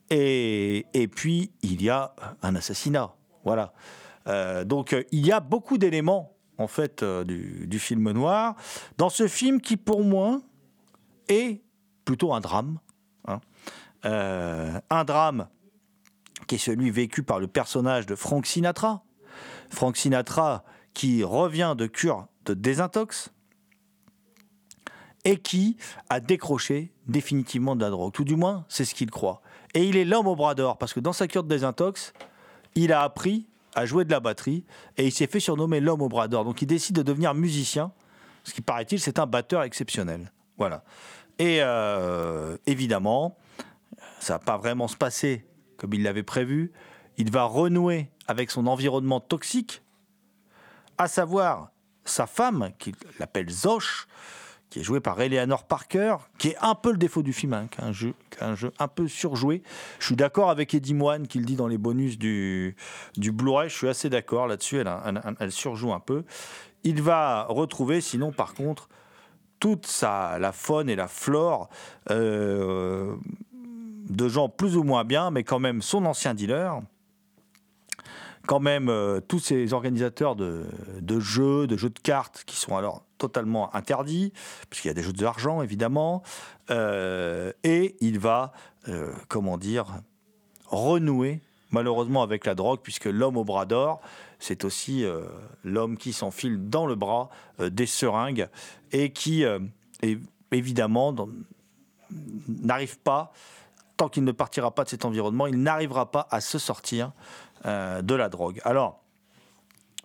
D: et, et puis il y a un assassinat. Voilà. Euh, donc, euh, il y a beaucoup d'éléments, en fait, euh, du, film noir, dans ce film qui, pour moi, est plutôt un drame. hein. Euh, un drame qui est celui vécu par le personnage de Frank Sinatra. Frank Sinatra qui revient de cure de désintox et qui a décroché définitivement de la drogue. Tout du moins, c'est ce qu'il croit. Et il est l'homme au bras d'or parce que dans sa cure de désintox, il a appris à jouer de la batterie et il s'est fait surnommer l'homme au bras d'or. Donc il décide de devenir musicien, ce qui paraît-il, c'est un batteur exceptionnel. Voilà. Et euh, évidemment, ça va pas vraiment se passer comme il l'avait prévu. Il va renouer avec son environnement toxique à savoir sa femme, qu'il appelle Zosh, qui est jouée par Eleanor Parker, qui est un peu le défaut du film, hein, un jeu, un jeu un peu surjoué. Je suis d'accord avec Eddie Moine qui le dit dans les bonus du, du Blu-ray, je suis assez d'accord là-dessus, elle surjoue un peu. Il va retrouver, sinon par contre, toute sa, la faune et la flore euh, de gens plus ou moins bien, mais quand même son ancien dealer, quand même euh, tous ces organisateurs de, jeux, de jeux de cartes qui sont alors totalement interdits, puisqu'il y a des jeux d'argent évidemment, euh, et il va, euh, comment dire, renouer malheureusement avec la drogue, puisque l'homme au bras d'or, c'est aussi l'homme qui s'enfile dans le bras des seringues et qui, est- évidemment, n'arrive pas, tant qu'il ne partira pas de cet environnement, il n'arrivera pas à se sortir euh, de la drogue. Alors,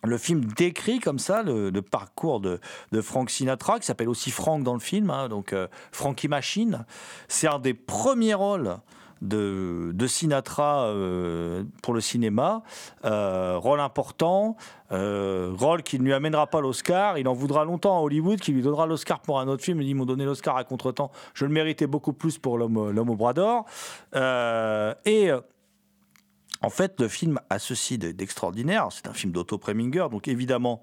D: le film décrit comme ça le, parcours de, Frank Sinatra, qui s'appelle aussi Frank dans le film, hein, donc euh, Frankie Machine. C'est un des premiers rôles de, de Sinatra euh, pour le cinéma. Rôle important, rôle qui ne lui amènera pas l'Oscar. Il en voudra longtemps à Hollywood, qui lui donnera l'Oscar pour un autre film. Ils m'ont donné l'Oscar à contre-temps. Je le méritais beaucoup plus pour l'homme au bras d'or. Et... en fait, le film a ceci de- d'extraordinaire. C'est un film d'Otto Preminger, donc évidemment,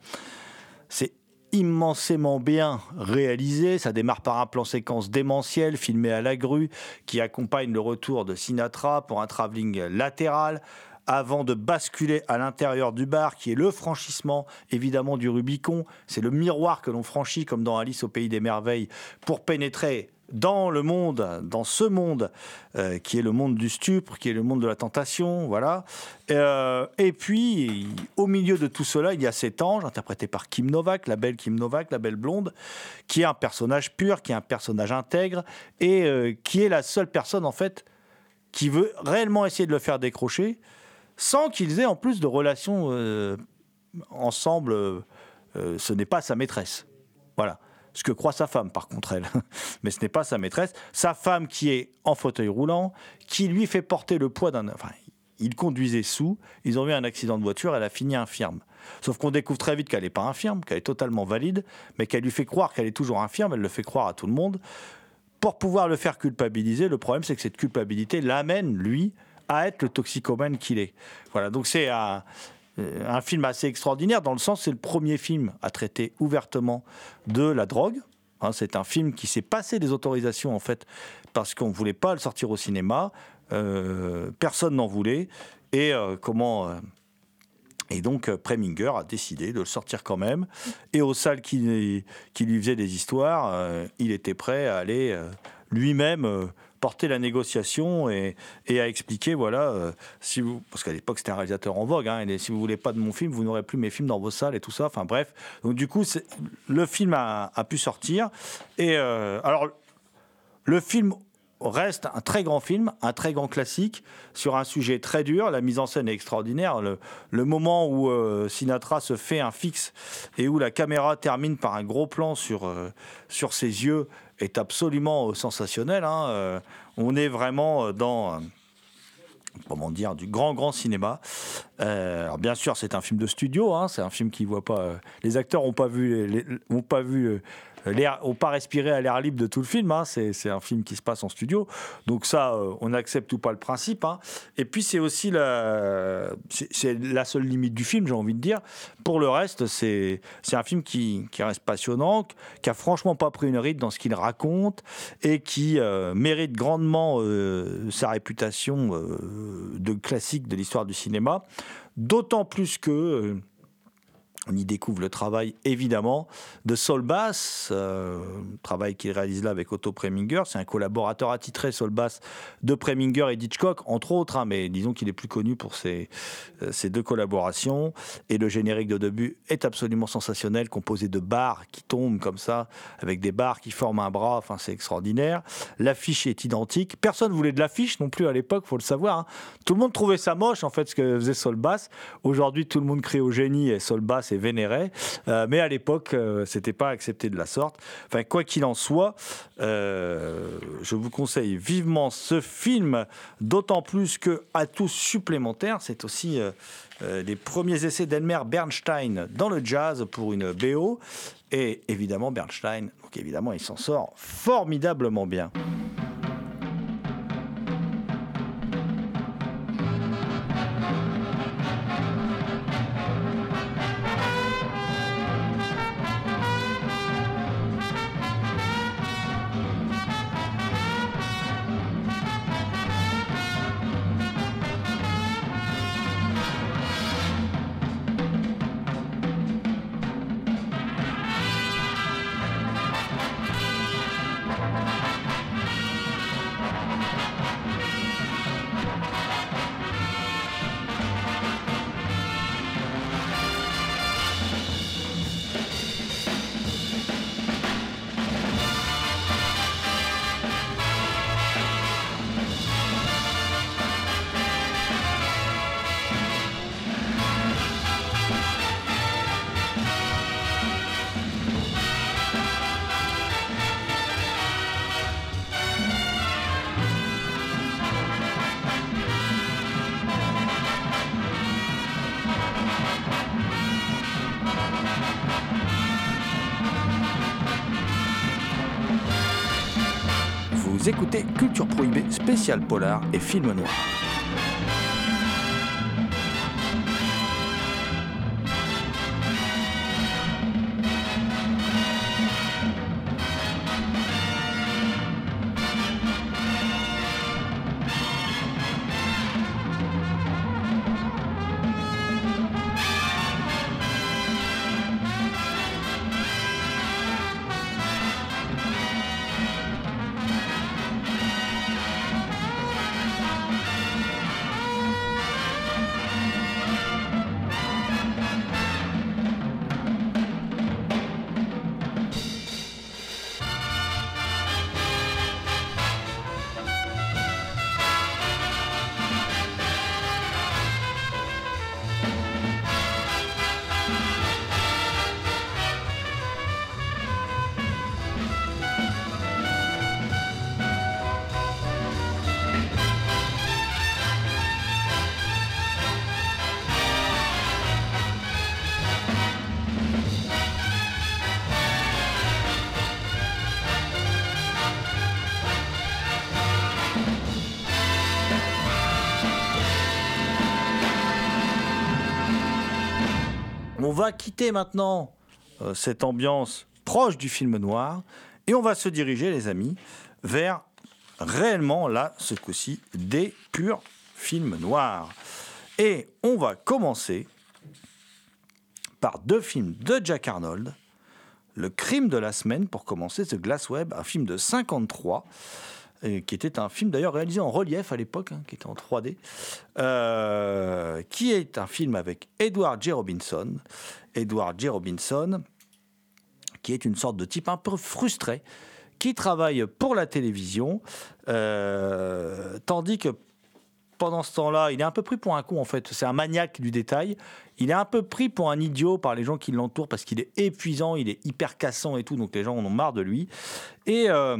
D: c'est immensément bien réalisé. Ça démarre par un plan séquence démentiel, filmé à la grue, qui accompagne le retour de Sinatra pour un travelling latéral avant de basculer à l'intérieur du bar, qui est le franchissement évidemment du Rubicon. C'est le miroir que l'on franchit, comme dans Alice au pays des merveilles, pour pénétrer dans le monde, dans ce monde euh, qui est le monde du stupre, qui est le monde de la tentation, voilà. Euh, et puis, au milieu de tout cela, il y a cet ange, interprété par Kim Novak, la belle Kim Novak, la belle blonde, qui est un personnage pur, qui est un personnage intègre, et euh, qui est la seule personne, en fait, qui veut réellement essayer de le faire décrocher, sans qu'ils aient en plus de relations ensemble. ce n'est pas sa maîtresse. Voilà. Ce que croit sa femme, par contre, elle. Mais ce n'est pas sa maîtresse. Sa femme qui est en fauteuil roulant, qui lui fait porter le poids d'un. Enfin, il conduisait sous, ils ont eu un accident de voiture, elle a fini infirme. Sauf qu'on découvre très vite qu'elle n'est pas infirme, qu'elle est totalement valide, mais qu'elle lui fait croire qu'elle est toujours infirme, elle le fait croire à tout le monde. Pour pouvoir le faire culpabiliser, le problème c'est que cette culpabilité l'amène, lui, à être le toxicomane qu'il est. Voilà, donc c'est un, un film assez extraordinaire dans le sens c'est le premier film à traiter ouvertement de la drogue. Hein, c'est un film qui s'est passé des autorisations en fait parce qu'on ne voulait pas le sortir au cinéma. Euh, personne n'en voulait. Et euh, comment euh, et donc euh, Preminger a décidé de le sortir quand même. Et aux salles qui, lui faisaient des histoires, euh, il était prêt à aller euh, lui-même euh, porter la négociation et, à expliquer voilà euh, si vous parce qu'à l'époque c'était un réalisateur en vogue hein, et si vous voulez pas de mon film vous n'aurez plus mes films dans vos salles et tout ça enfin bref donc du coup le film a, pu sortir et euh, alors le film reste un très grand film, un très grand classique sur un sujet très dur. La mise en scène est extraordinaire. Le, moment où euh, Sinatra se fait un fixe et où la caméra termine par un gros plan sur, sur ses yeux est absolument euh, sensationnel. hein. Euh, on est vraiment euh, dans... comment dire, du grand, grand cinéma. Euh, alors bien sûr, c'est un film de studio, hein, c'est un film qui voit pas. euh, les acteurs n'ont pas vu, les, ont pas vu, ont pas respiré à l'air libre de tout le film. hein, c'est, un film qui se passe en studio, donc ça, euh, on accepte ou pas le principe. hein. Et puis c'est aussi la, seule limite du film, j'ai envie de dire. Pour le reste, c'est, un film qui, reste passionnant, qui a franchement pas pris une ride dans ce qu'il raconte et qui euh, mérite grandement euh, sa réputation de classique de l'histoire du cinéma. D'autant plus que on y découvre le travail, évidemment, de Saul Bass, euh, travail qu'il réalise là avec Otto Preminger. C'est un collaborateur attitré, Saul Bass, de Preminger et d'Hitchcock, entre autres, hein, mais disons qu'il est plus connu pour ses, euh, ces deux collaborations. Et le générique de début est absolument sensationnel, composé de barres qui tombent comme ça, avec des barres qui forment un bras. Enfin, c'est extraordinaire. L'affiche est identique. Personne voulait de l'affiche non plus à l'époque, faut le savoir. hein. Tout le monde trouvait ça moche, en fait, ce que faisait Saul Bass. Aujourd'hui, tout le monde crie au génie et Saul Bass est les vénérait. Euh, mais à l'époque, euh, c'était pas accepté de la sorte. Enfin, quoi qu'il en soit, euh, je vous conseille vivement ce film, d'autant plus que atout supplémentaire, c'est aussi les premiers essais d'Elmer Bernstein dans le jazz pour une BO. Et évidemment, Bernstein, donc évidemment, il s'en sort formidablement bien. Vous écoutez Culture Prohibée, spécial polar et film noir. Quitter maintenant euh, cette ambiance proche du film noir et on va se diriger, les amis, vers réellement, là, ce coup-ci, des purs films noirs. Et on va commencer par deux films de Jack Arnold. Le crime de la semaine, pour commencer, The Glass Web, un film de 53, qui était un film d'ailleurs réalisé en relief à l'époque, hein, qui était en 3D, euh, qui est un film avec Edward J. Robinson. Edward J. Robinson, qui est une sorte de type un peu frustré, qui travaille pour la télévision, euh, tandis que pendant ce temps-là, il est un peu pris pour un con en fait. C'est un maniaque du détail. Il est un peu pris pour un idiot par les gens qui l'entourent parce qu'il est épuisant, il est hyper cassant et tout, donc les gens en ont marre de lui. Et euh,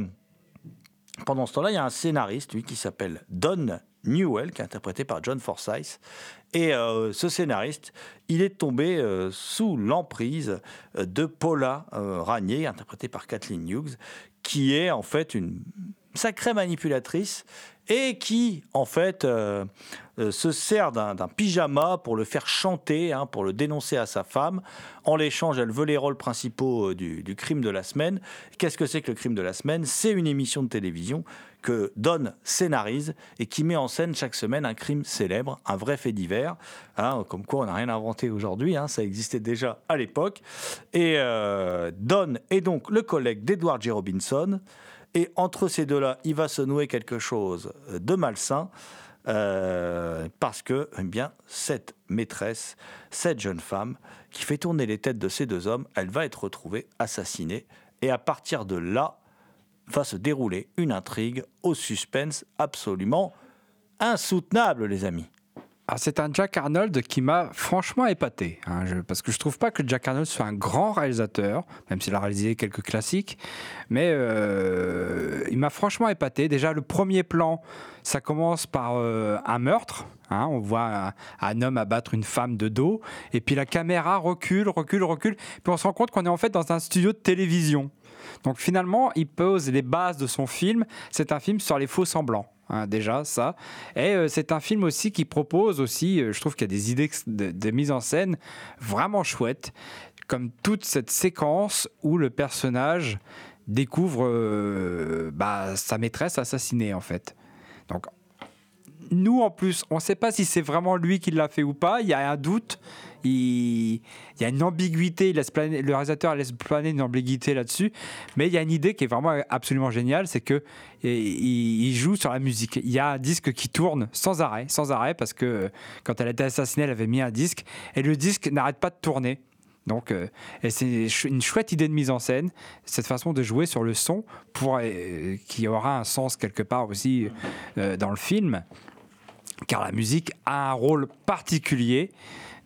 D: pendant ce temps-là, il y a un scénariste, qui s'appelle Don Newell, qui est interprété par John Forsythe. Et euh, ce scénariste, il est tombé euh, sous l'emprise de Paula euh, interprétée par Kathleen Hughes, qui est en fait une sacrée manipulatrice et qui, en fait, euh, euh, se sert d'un pyjama pour le faire chanter, hein, pour le dénoncer à sa femme. En l'échange, elle veut les rôles principaux euh, du, crime de la semaine. Qu'est-ce que c'est que le crime de la semaine? C'est une émission de télévision que Don scénarise et qui met en scène chaque semaine un crime célèbre, un vrai fait divers. hein, comme quoi, on n'a rien inventé aujourd'hui, hein, ça existait déjà à l'époque. Et euh, Don est donc le collègue d'Edward J. Robinson. Et entre ces deux-là, il va se nouer quelque chose de malsain. euh, parce que, eh bien, cette maîtresse, cette jeune femme qui fait tourner les têtes de ces deux hommes, elle va être retrouvée assassinée. Et à partir de là, va se dérouler une intrigue au suspense absolument insoutenable, les amis.
F: Ah, c'est un Jack Arnold qui m'a franchement épaté. hein, parce que je trouve pas que Jack Arnold soit un grand réalisateur, même s'il a réalisé quelques classiques. Mais euh, il m'a franchement épaté. Déjà, le premier plan, ça commence par euh, un meurtre. hein, on voit un, un homme abattre une femme de dos. Et puis la caméra recule, recule, recule. Puis on se rend compte qu'on est en fait dans un studio de télévision. Donc finalement, il pose les bases de son film. C'est un film sur les faux semblants. Hein, déjà ça. Et euh, c'est un film aussi qui propose aussi euh, je trouve qu'il y a des idées de, mise en scène vraiment chouettes comme toute cette séquence où le personnage découvre euh, bah, sa maîtresse assassinée en fait. Donc nous en plus on ne sait pas si c'est vraiment lui qui l'a fait ou pas. Il y a un doute il, y a une ambiguïté le réalisateur laisse planer une ambiguïté là-dessus mais il y a une idée qui est vraiment absolument géniale c'est que il, joue sur la musique. Il y a un disque qui tourne sans arrêt, sans arrêt, parce que quand elle a été assassinée, elle avait mis un disque, et le disque n'arrête pas de tourner. Donc, euh, c'est une chouette idée de mise en scène, cette façon de jouer sur le son, euh, qui aura un sens quelque part aussi euh, dans le film, car la musique a un rôle particulier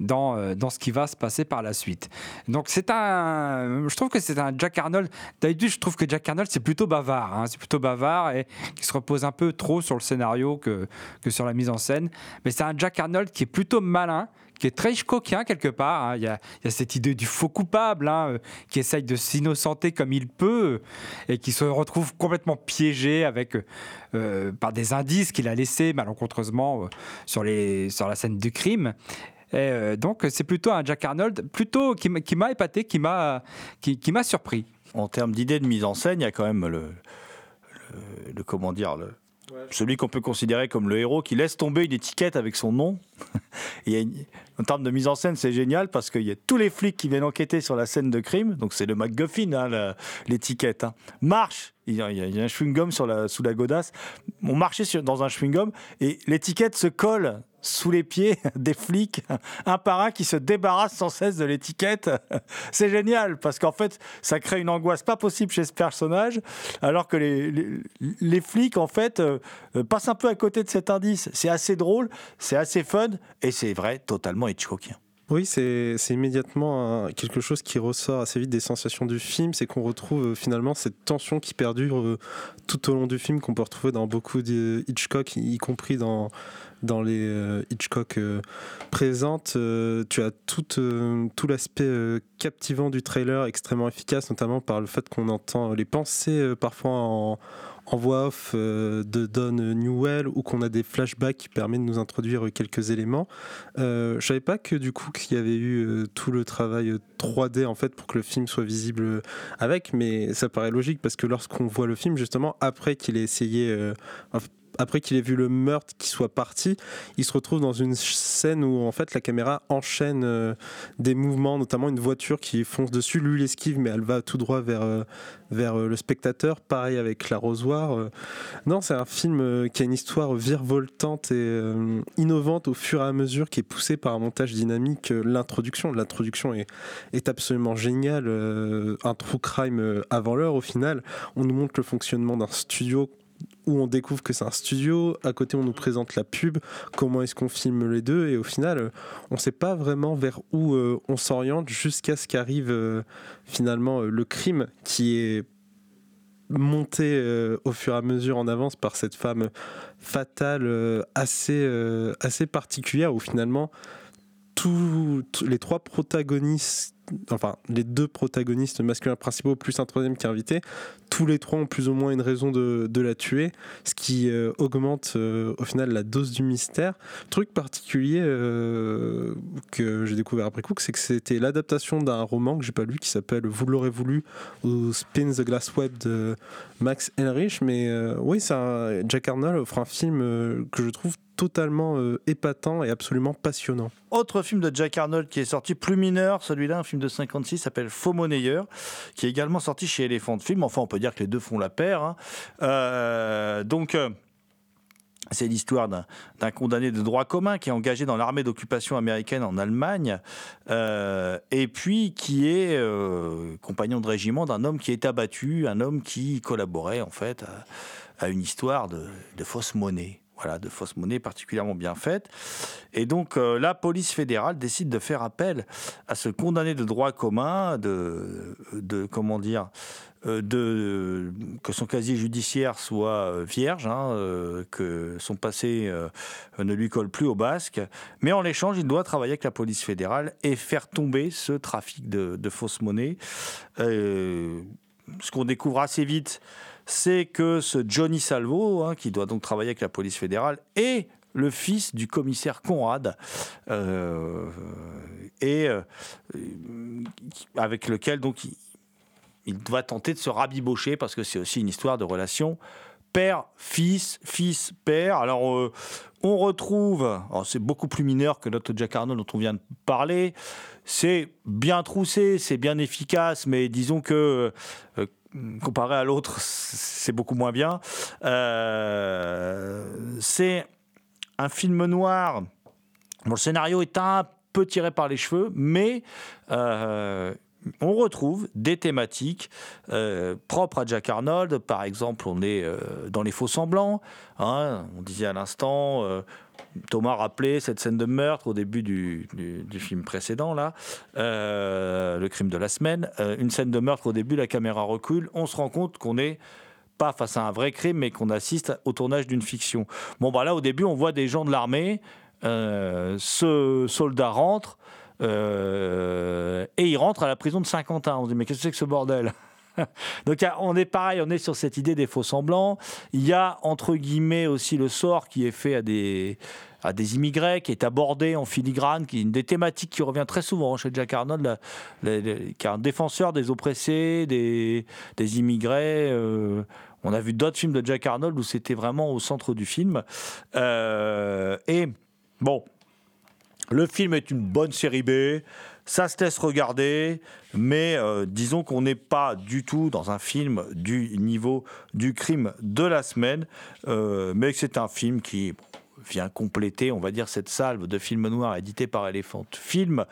F: dans, euh, dans ce qui va se passer par la suite. Donc c'est un, je trouve que c'est un Jack Arnold. D'habitude, je trouve que Jack Arnold c'est plutôt bavard, hein, c'est plutôt bavard et qui se repose un peu trop sur le scénario que, sur la mise en scène. Mais c'est un Jack Arnold qui est plutôt malin, qui est très Hitchcockien quelque part. hein. Il, y a, cette idée du faux coupable hein, euh, qui essaye de s'innocenter comme il peut et qui se retrouve complètement piégé avec euh, par des indices qu'il a laissés malencontreusement sur, sur la scène du crime. Et euh, donc c'est plutôt un Jack Arnold plutôt qui, m'a- qui m'a épaté, qui m'a qui, qui m'a surpris.
D: En termes d'idées de mise en scène, il y a quand même le, le, le- comment dire, le, celui qu'on peut considérer comme le héros qui laisse tomber une étiquette avec son nom. Et en termes de mise en scène, c'est génial parce qu'il y a tous les flics qui viennent enquêter sur la scène de crime. Donc c'est le MacGuffin, hein, la- l'étiquette. hein. Marche. Il y, a, il y a- il y a un chewing-gum sur la, sous la godasse. On marchait sur- dans un chewing-gum et l'étiquette se colle sous les pieds des flics, un par qui se débarrasse sans cesse de l'étiquette. C'est génial parce qu'en fait, ça crée une angoisse pas possible chez ce personnage, alors que les, les, flics, en fait, euh, euh, passent un peu à côté de cet indice. C'est assez drôle, c'est assez fun et c'est vrai, totalement Hitchcockien.
E: Oui, c'est immédiatement quelque chose qui ressort assez vite des sensations du film, c'est qu'on retrouve euh, finalement cette tension qui perdure tout au long du film, qu'on peut retrouver dans beaucoup de Hitchcock, y compris dans, dans les euh, Hitchcock euh, présentes. Euh, tu as tout, l'aspect captivant du trailer, extrêmement efficace, notamment par le fait qu'on entend les pensées parfois en, en voix off de Don Newell ou qu'on a des flashbacks qui permettent de nous introduire quelques éléments. Euh, je savais pas que du coup qu'il y avait eu tout le travail euh, 3D en fait pour que le film soit visible avec, mais ça paraît logique parce que lorsqu'on voit le film justement après qu'il ait essayé, après qu'il ait vu le meurtre qui soit parti, il se retrouve dans une scène où en fait la caméra enchaîne euh, des mouvements, notamment une voiture qui fonce dessus, lui il esquive mais elle va tout droit vers euh, vers euh, le spectateur. Pareil avec l'arrosoir. Non, c'est un film qui a une histoire virevoltante et innovante au fur et à mesure, qui est poussée par un montage dynamique. L'introduction, l'introduction est, est absolument géniale. Un true crime avant l'heure, au final. On nous montre le fonctionnement d'un studio où on découvre que c'est un studio, à côté on nous présente la pub, comment est-ce qu'on filme les deux, et au final euh, on ne sait pas vraiment vers où euh, on s'oriente jusqu'à ce qu'arrive euh, finalement le crime qui est monté au fur et à mesure en avance par cette femme fatale assez, assez particulière où finalement tous les trois protagonistes, enfin les deux protagonistes masculins principaux plus un troisième qui est invité, tous les trois ont plus ou moins une raison de, la tuer, ce qui euh, augmente euh, au final la dose du mystère. Truc particulier euh, que j'ai découvert après coup, c'est que c'était l'adaptation d'un roman que j'ai pas lu qui s'appelle Vous l'aurez voulu ou Spin the Glass Web de Max Heinrich. Mais oui, Jack Arnold offre un film que je trouve totalement euh, épatant et absolument passionnant.
D: Autre film de Jack Arnold qui est sorti, plus mineur, celui-là, un film de 56, s'appelle Faux Monnayeur, qui est également sorti chez Elephant Film. Enfin, on peut dire que les deux font la paire. hein. Euh, donc. euh, c'est l'histoire d'un condamné de droit commun qui est engagé dans l'armée d'occupation américaine en Allemagne et puis qui est compagnon de régiment d'un homme qui est abattu, un homme qui collaborait en fait à, à une histoire de, de fausse monnaie. Voilà, de fausse monnaie particulièrement bien faite. Et donc euh, la police fédérale décide de faire appel à ce condamné de droit commun, de, comment dire, euh, de, que son casier judiciaire soit euh, vierge, hein, que son passé ne lui colle plus au basque. Mais en échange, il doit travailler avec la police fédérale et faire tomber ce trafic de, de fausse monnaie. Euh, ce qu'on découvre assez vite, c'est que ce Johnny Salvo, hein, qui doit donc travailler avec la police fédérale, est le fils du commissaire Conrad, euh, et euh, avec lequel donc il, il doit tenter de se rabibocher parce que c'est aussi une histoire de relation père, fils, fils, père. Alors, euh, on retrouve, c'est beaucoup plus mineur que notre Jack Arnold dont on vient de parler. C'est bien troussé, c'est bien efficace, mais disons que comparé à l'autre, c'est beaucoup moins bien. Euh, c'est un film noir dont le scénario est un peu tiré par les cheveux, mais euh, on retrouve des thématiques euh, propres à Jack Arnold. Par exemple, on est euh, dans les faux semblants. hein. on disait à l'instant, euh, Thomas rappelait cette scène de meurtre au début du, film précédent, là, le crime de la semaine. Une scène de meurtre au début, la caméra recule. On se rend compte qu'on est pas face à un vrai crime, mais qu'on assiste au tournage d'une fiction. Bon, bah là, au début, on voit des gens de l'armée. Ce soldat rentre. Euh, et il rentre à la prison de Saint-Quentin. On se dit, mais qu'est-ce que c'est que ce bordel? Donc on est pareil, on est sur cette idée des faux semblants. Il y a entre guillemets aussi le sort qui est fait à des, à des immigrés, qui est abordé en filigrane, qui est une des thématiques qui revient très souvent chez Jack Arnold, qui est un défenseur des oppressés, des, des immigrés. euh, on a vu d'autres films de Jack Arnold où c'était vraiment au centre du film. Euh, et bon, le film est une bonne série B, ça se laisse regarder, mais euh, disons qu'on n'est pas du tout dans un film du niveau du crime de la semaine, euh, mais c'est un film qui vient compléter, on va dire, cette salve de films noirs édité par Elephant Film.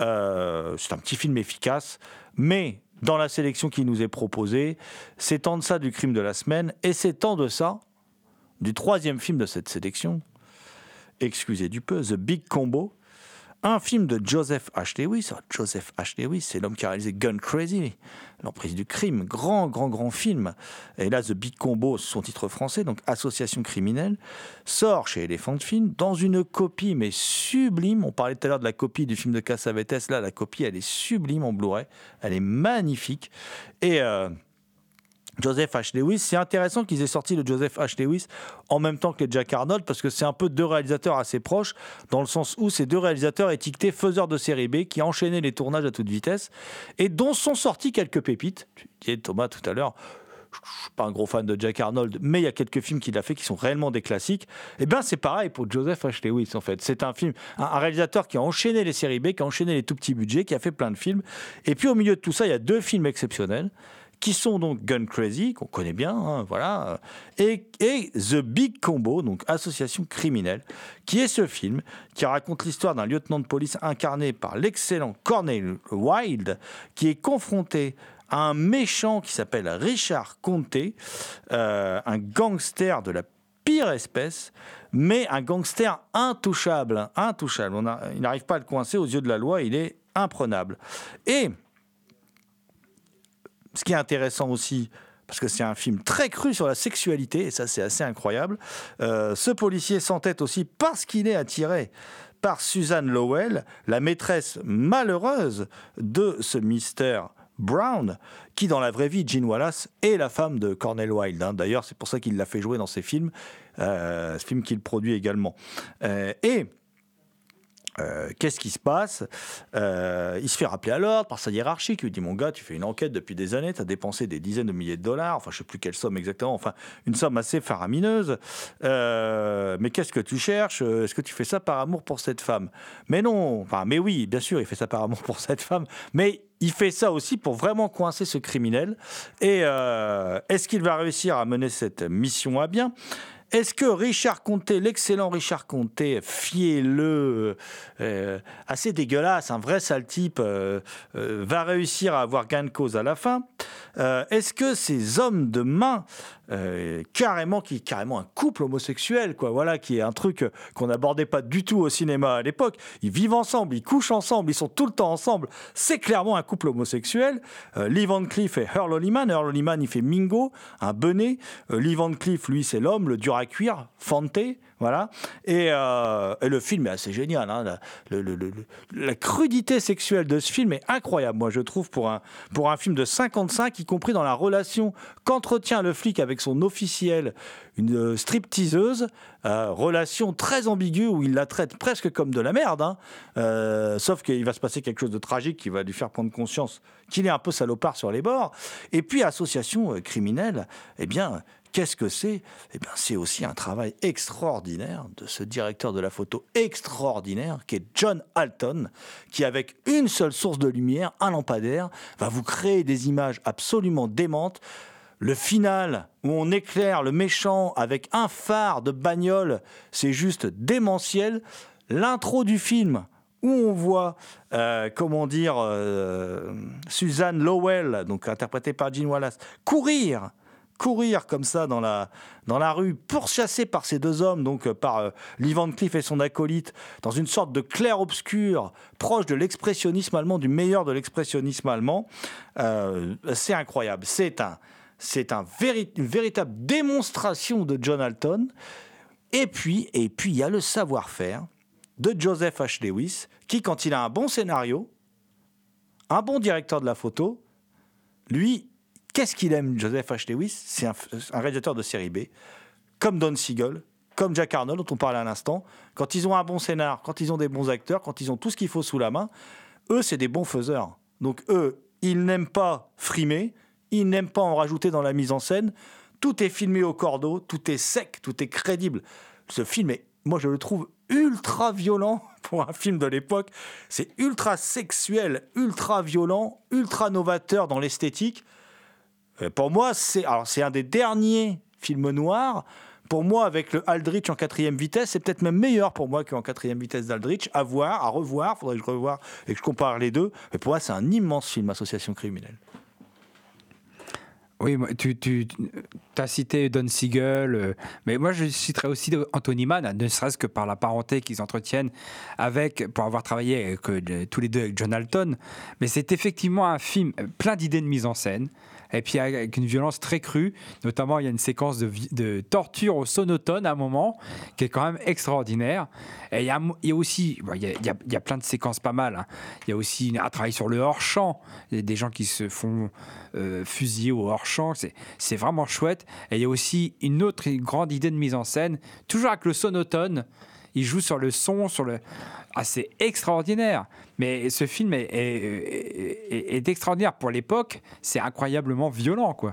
D: Euh, c'est un petit film efficace, mais dans la sélection qui nous est proposée, c'est en deçà du crime de la semaine, et c'est en deçà du troisième film de cette sélection, excusez du peu, The Big Combo, un film de Joseph H. Lewis. Alors, Joseph H. Lewis, c'est l'homme qui a réalisé Gun Crazy, l'emprise du crime, grand, grand, grand film. Et là, The Big Combo, son titre français, donc Association criminelle, sort chez Elephant Film dans une copie, mais sublime. On parlait tout à l'heure de la copie du film de Cassavetes. Là, la copie, elle est sublime en Blu-ray. Elle est magnifique. Et. euh, Joseph H. Lewis. C'est intéressant qu'ils aient sorti le Joseph H. Lewis en même temps que Jack Arnold parce que c'est un peu deux réalisateurs assez proches dans le sens où ces deux réalisateurs étiquetés faiseurs de série B qui enchaînaient les tournages à toute vitesse et dont sont sortis quelques pépites. Tu disais Thomas tout à l'heure. Je ne suis pas un gros fan de Jack Arnold, mais il y a quelques films qu'il a fait qui sont réellement des classiques. Et bien, c'est pareil pour Joseph H. Lewis, en fait. C'est un film, un réalisateur qui a enchaîné les séries B, qui a enchaîné les tout petits budgets, qui a fait plein de films. Et puis, au milieu de tout ça, il y a deux films exceptionnels qui sont donc Gun Crazy, qu'on connaît bien, hein, voilà, et, et The Big Combo, donc Association criminelle, qui est ce film qui raconte l'histoire d'un lieutenant de police incarné par l'excellent Cornel Wilde, qui est confronté à un méchant qui s'appelle Richard Conté, euh, un gangster de la pire espèce, mais un gangster intouchable, intouchable. On a- il n'arrive pas à le coincer aux yeux de la loi, il est imprenable. Et ce qui est intéressant aussi, parce que c'est un film très cru sur la sexualité, et ça c'est assez incroyable, euh, ce policier s'entête aussi parce qu'il est attiré par Suzanne Lowell, la maîtresse malheureuse de ce mystère Brown, qui dans la vraie vie, Jean Wallace, est la femme de Cornel Wilde. hein. D'ailleurs, c'est pour ça qu'il l'a fait jouer dans ses films, euh, ce film qu'il produit également. Euh, et euh, Qu'est-ce qui se passe? Euh, Il se fait rappeler à l'ordre par sa hiérarchie qui lui dit Mon gars, tu fais une enquête depuis des années, tu as dépensé des dizaines de milliers de dollars, enfin, je sais plus quelle somme exactement, enfin, une somme assez faramineuse. Euh, mais qu'est-ce que tu cherches? Est-ce que tu fais ça par amour pour cette femme? Mais non, enfin, mais oui, bien sûr, il fait ça par amour pour cette femme, mais il fait ça aussi pour vraiment coincer ce criminel. Et est-ce qu'il va réussir à mener cette mission à bien? Est-ce que Richard Comté, l'excellent Richard Comté, fielleux, euh, assez dégueulasse, un vrai sale type, euh, euh, va réussir à avoir gain de cause à la fin Est-ce que ces hommes de main, euh, carrément, qui carrément un couple homosexuel, quoi, voilà, qui est un truc qu'on n'abordait pas du tout au cinéma à l'époque. Ils vivent ensemble, ils couchent ensemble, ils sont tout le temps ensemble. C'est clairement un couple homosexuel. Euh, Lee Van Cleef et Earl Holliman. Earl Holliman, il fait Mingo, un benet. Euh, Lee Van Cleef, lui, c'est l'homme, le dur à cuire, Fante. Voilà. Et, euh, et le film est assez génial. hein. La, la crudité sexuelle de ce film est incroyable, moi, je trouve, pour un, pour un film de 55, y compris dans la relation qu'entretient le flic avec son officiel, une euh, stripteaseuse. euh, relation très ambiguë où il la traite presque comme de la merde. hein. Euh, sauf qu'il va se passer quelque chose de tragique qui va lui faire prendre conscience qu'il est un peu salopard sur les bords. Et puis, association criminelle, eh bien. Qu'est-ce que c'est? Eh bien, c'est aussi un travail extraordinaire de ce directeur de la photo extraordinaire qui est John Alton, qui avec une seule source de lumière, un lampadaire, va vous créer des images absolument démentes. Le final où on éclaire le méchant avec un phare de bagnole, c'est juste démentiel. L'intro du film où on voit, euh, comment dire, euh, Suzanne Lowell, donc interprétée par Gene Wallace, courir courir comme ça dans la, dans la rue, pourchassé par ces deux hommes, donc euh, par euh, Lee Van Cleef et son acolyte, dans une sorte de clair-obscur proche de l'expressionnisme allemand, du meilleur de l'expressionnisme allemand. Euh, c'est incroyable. C'est un, c'est un une véritable démonstration de John Alton. Et puis, et puis, il y a le savoir-faire de Joseph H. Lewis, qui, quand il a un bon scénario, un bon directeur de la photo, lui, qu'est-ce qu'il aime, Joseph H. Lewis? C'est un, un réalisateur de série B, comme Don Siegel, comme Jack Arnold, dont on parlait à l'instant. Quand ils ont un bon scénar, quand ils ont des bons acteurs, quand ils ont tout ce qu'il faut sous la main, eux, c'est des bons faiseurs. Donc, eux, ils n'aiment pas frimer, ils n'aiment pas en rajouter dans la mise en scène. Tout est filmé au cordeau, tout est sec, tout est crédible. Ce film est, moi, je le trouve ultra violent pour un film de l'époque. C'est ultra sexuel, ultra violent, ultra novateur dans l'esthétique. Euh, Pour moi, c'est un des derniers films noirs. Pour moi, avec le Aldrich en quatrième vitesse, c'est peut-être même meilleur pour moi qu'en quatrième vitesse d'Aldrich. À voir, à revoir, faudrait que je revoie et que je compare les deux. Mais pour moi, c'est un immense film, Association criminelle.
F: Oui, tu, as cité Don Siegel, euh, mais moi je citerai aussi Anthony Mann, ne serait-ce que par la parenté qu'ils entretiennent avec, pour avoir travaillé euh, tous les deux avec John Alton. Mais c'est effectivement un film plein d'idées de mise en scène, et puis avec une violence très crue. Notamment, il y a une séquence de, torture au sonotone à un moment qui est quand même extraordinaire. Et il y a, aussi, il y a, plein de séquences pas mal. hein. Il y a aussi un travail sur le hors-champ. Des gens qui se font euh, fusiller au hors-champ. C'est vraiment chouette. Et il y a aussi une autre grande idée de mise en scène, toujours avec le sonotone. Il joue sur le son, sur le. Ah, c'est extraordinaire. Mais ce film est, est- extraordinaire pour l'époque. C'est incroyablement violent, quoi.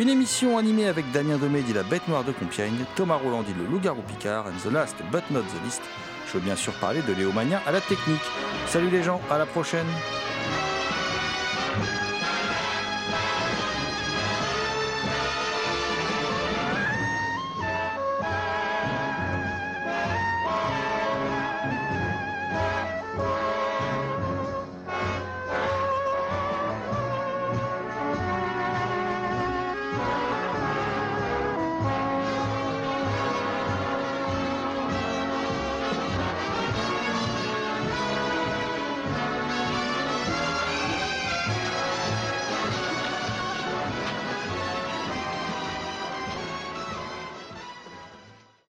D: Une émission animée avec Damien Demé dit La Bête Noire de Compiègne, Thomas Roland dit Le Loup-Garou Picard, and the last but not the least, je veux bien sûr parler de Léo Magnin à la technique. Salut les gens, à la prochaine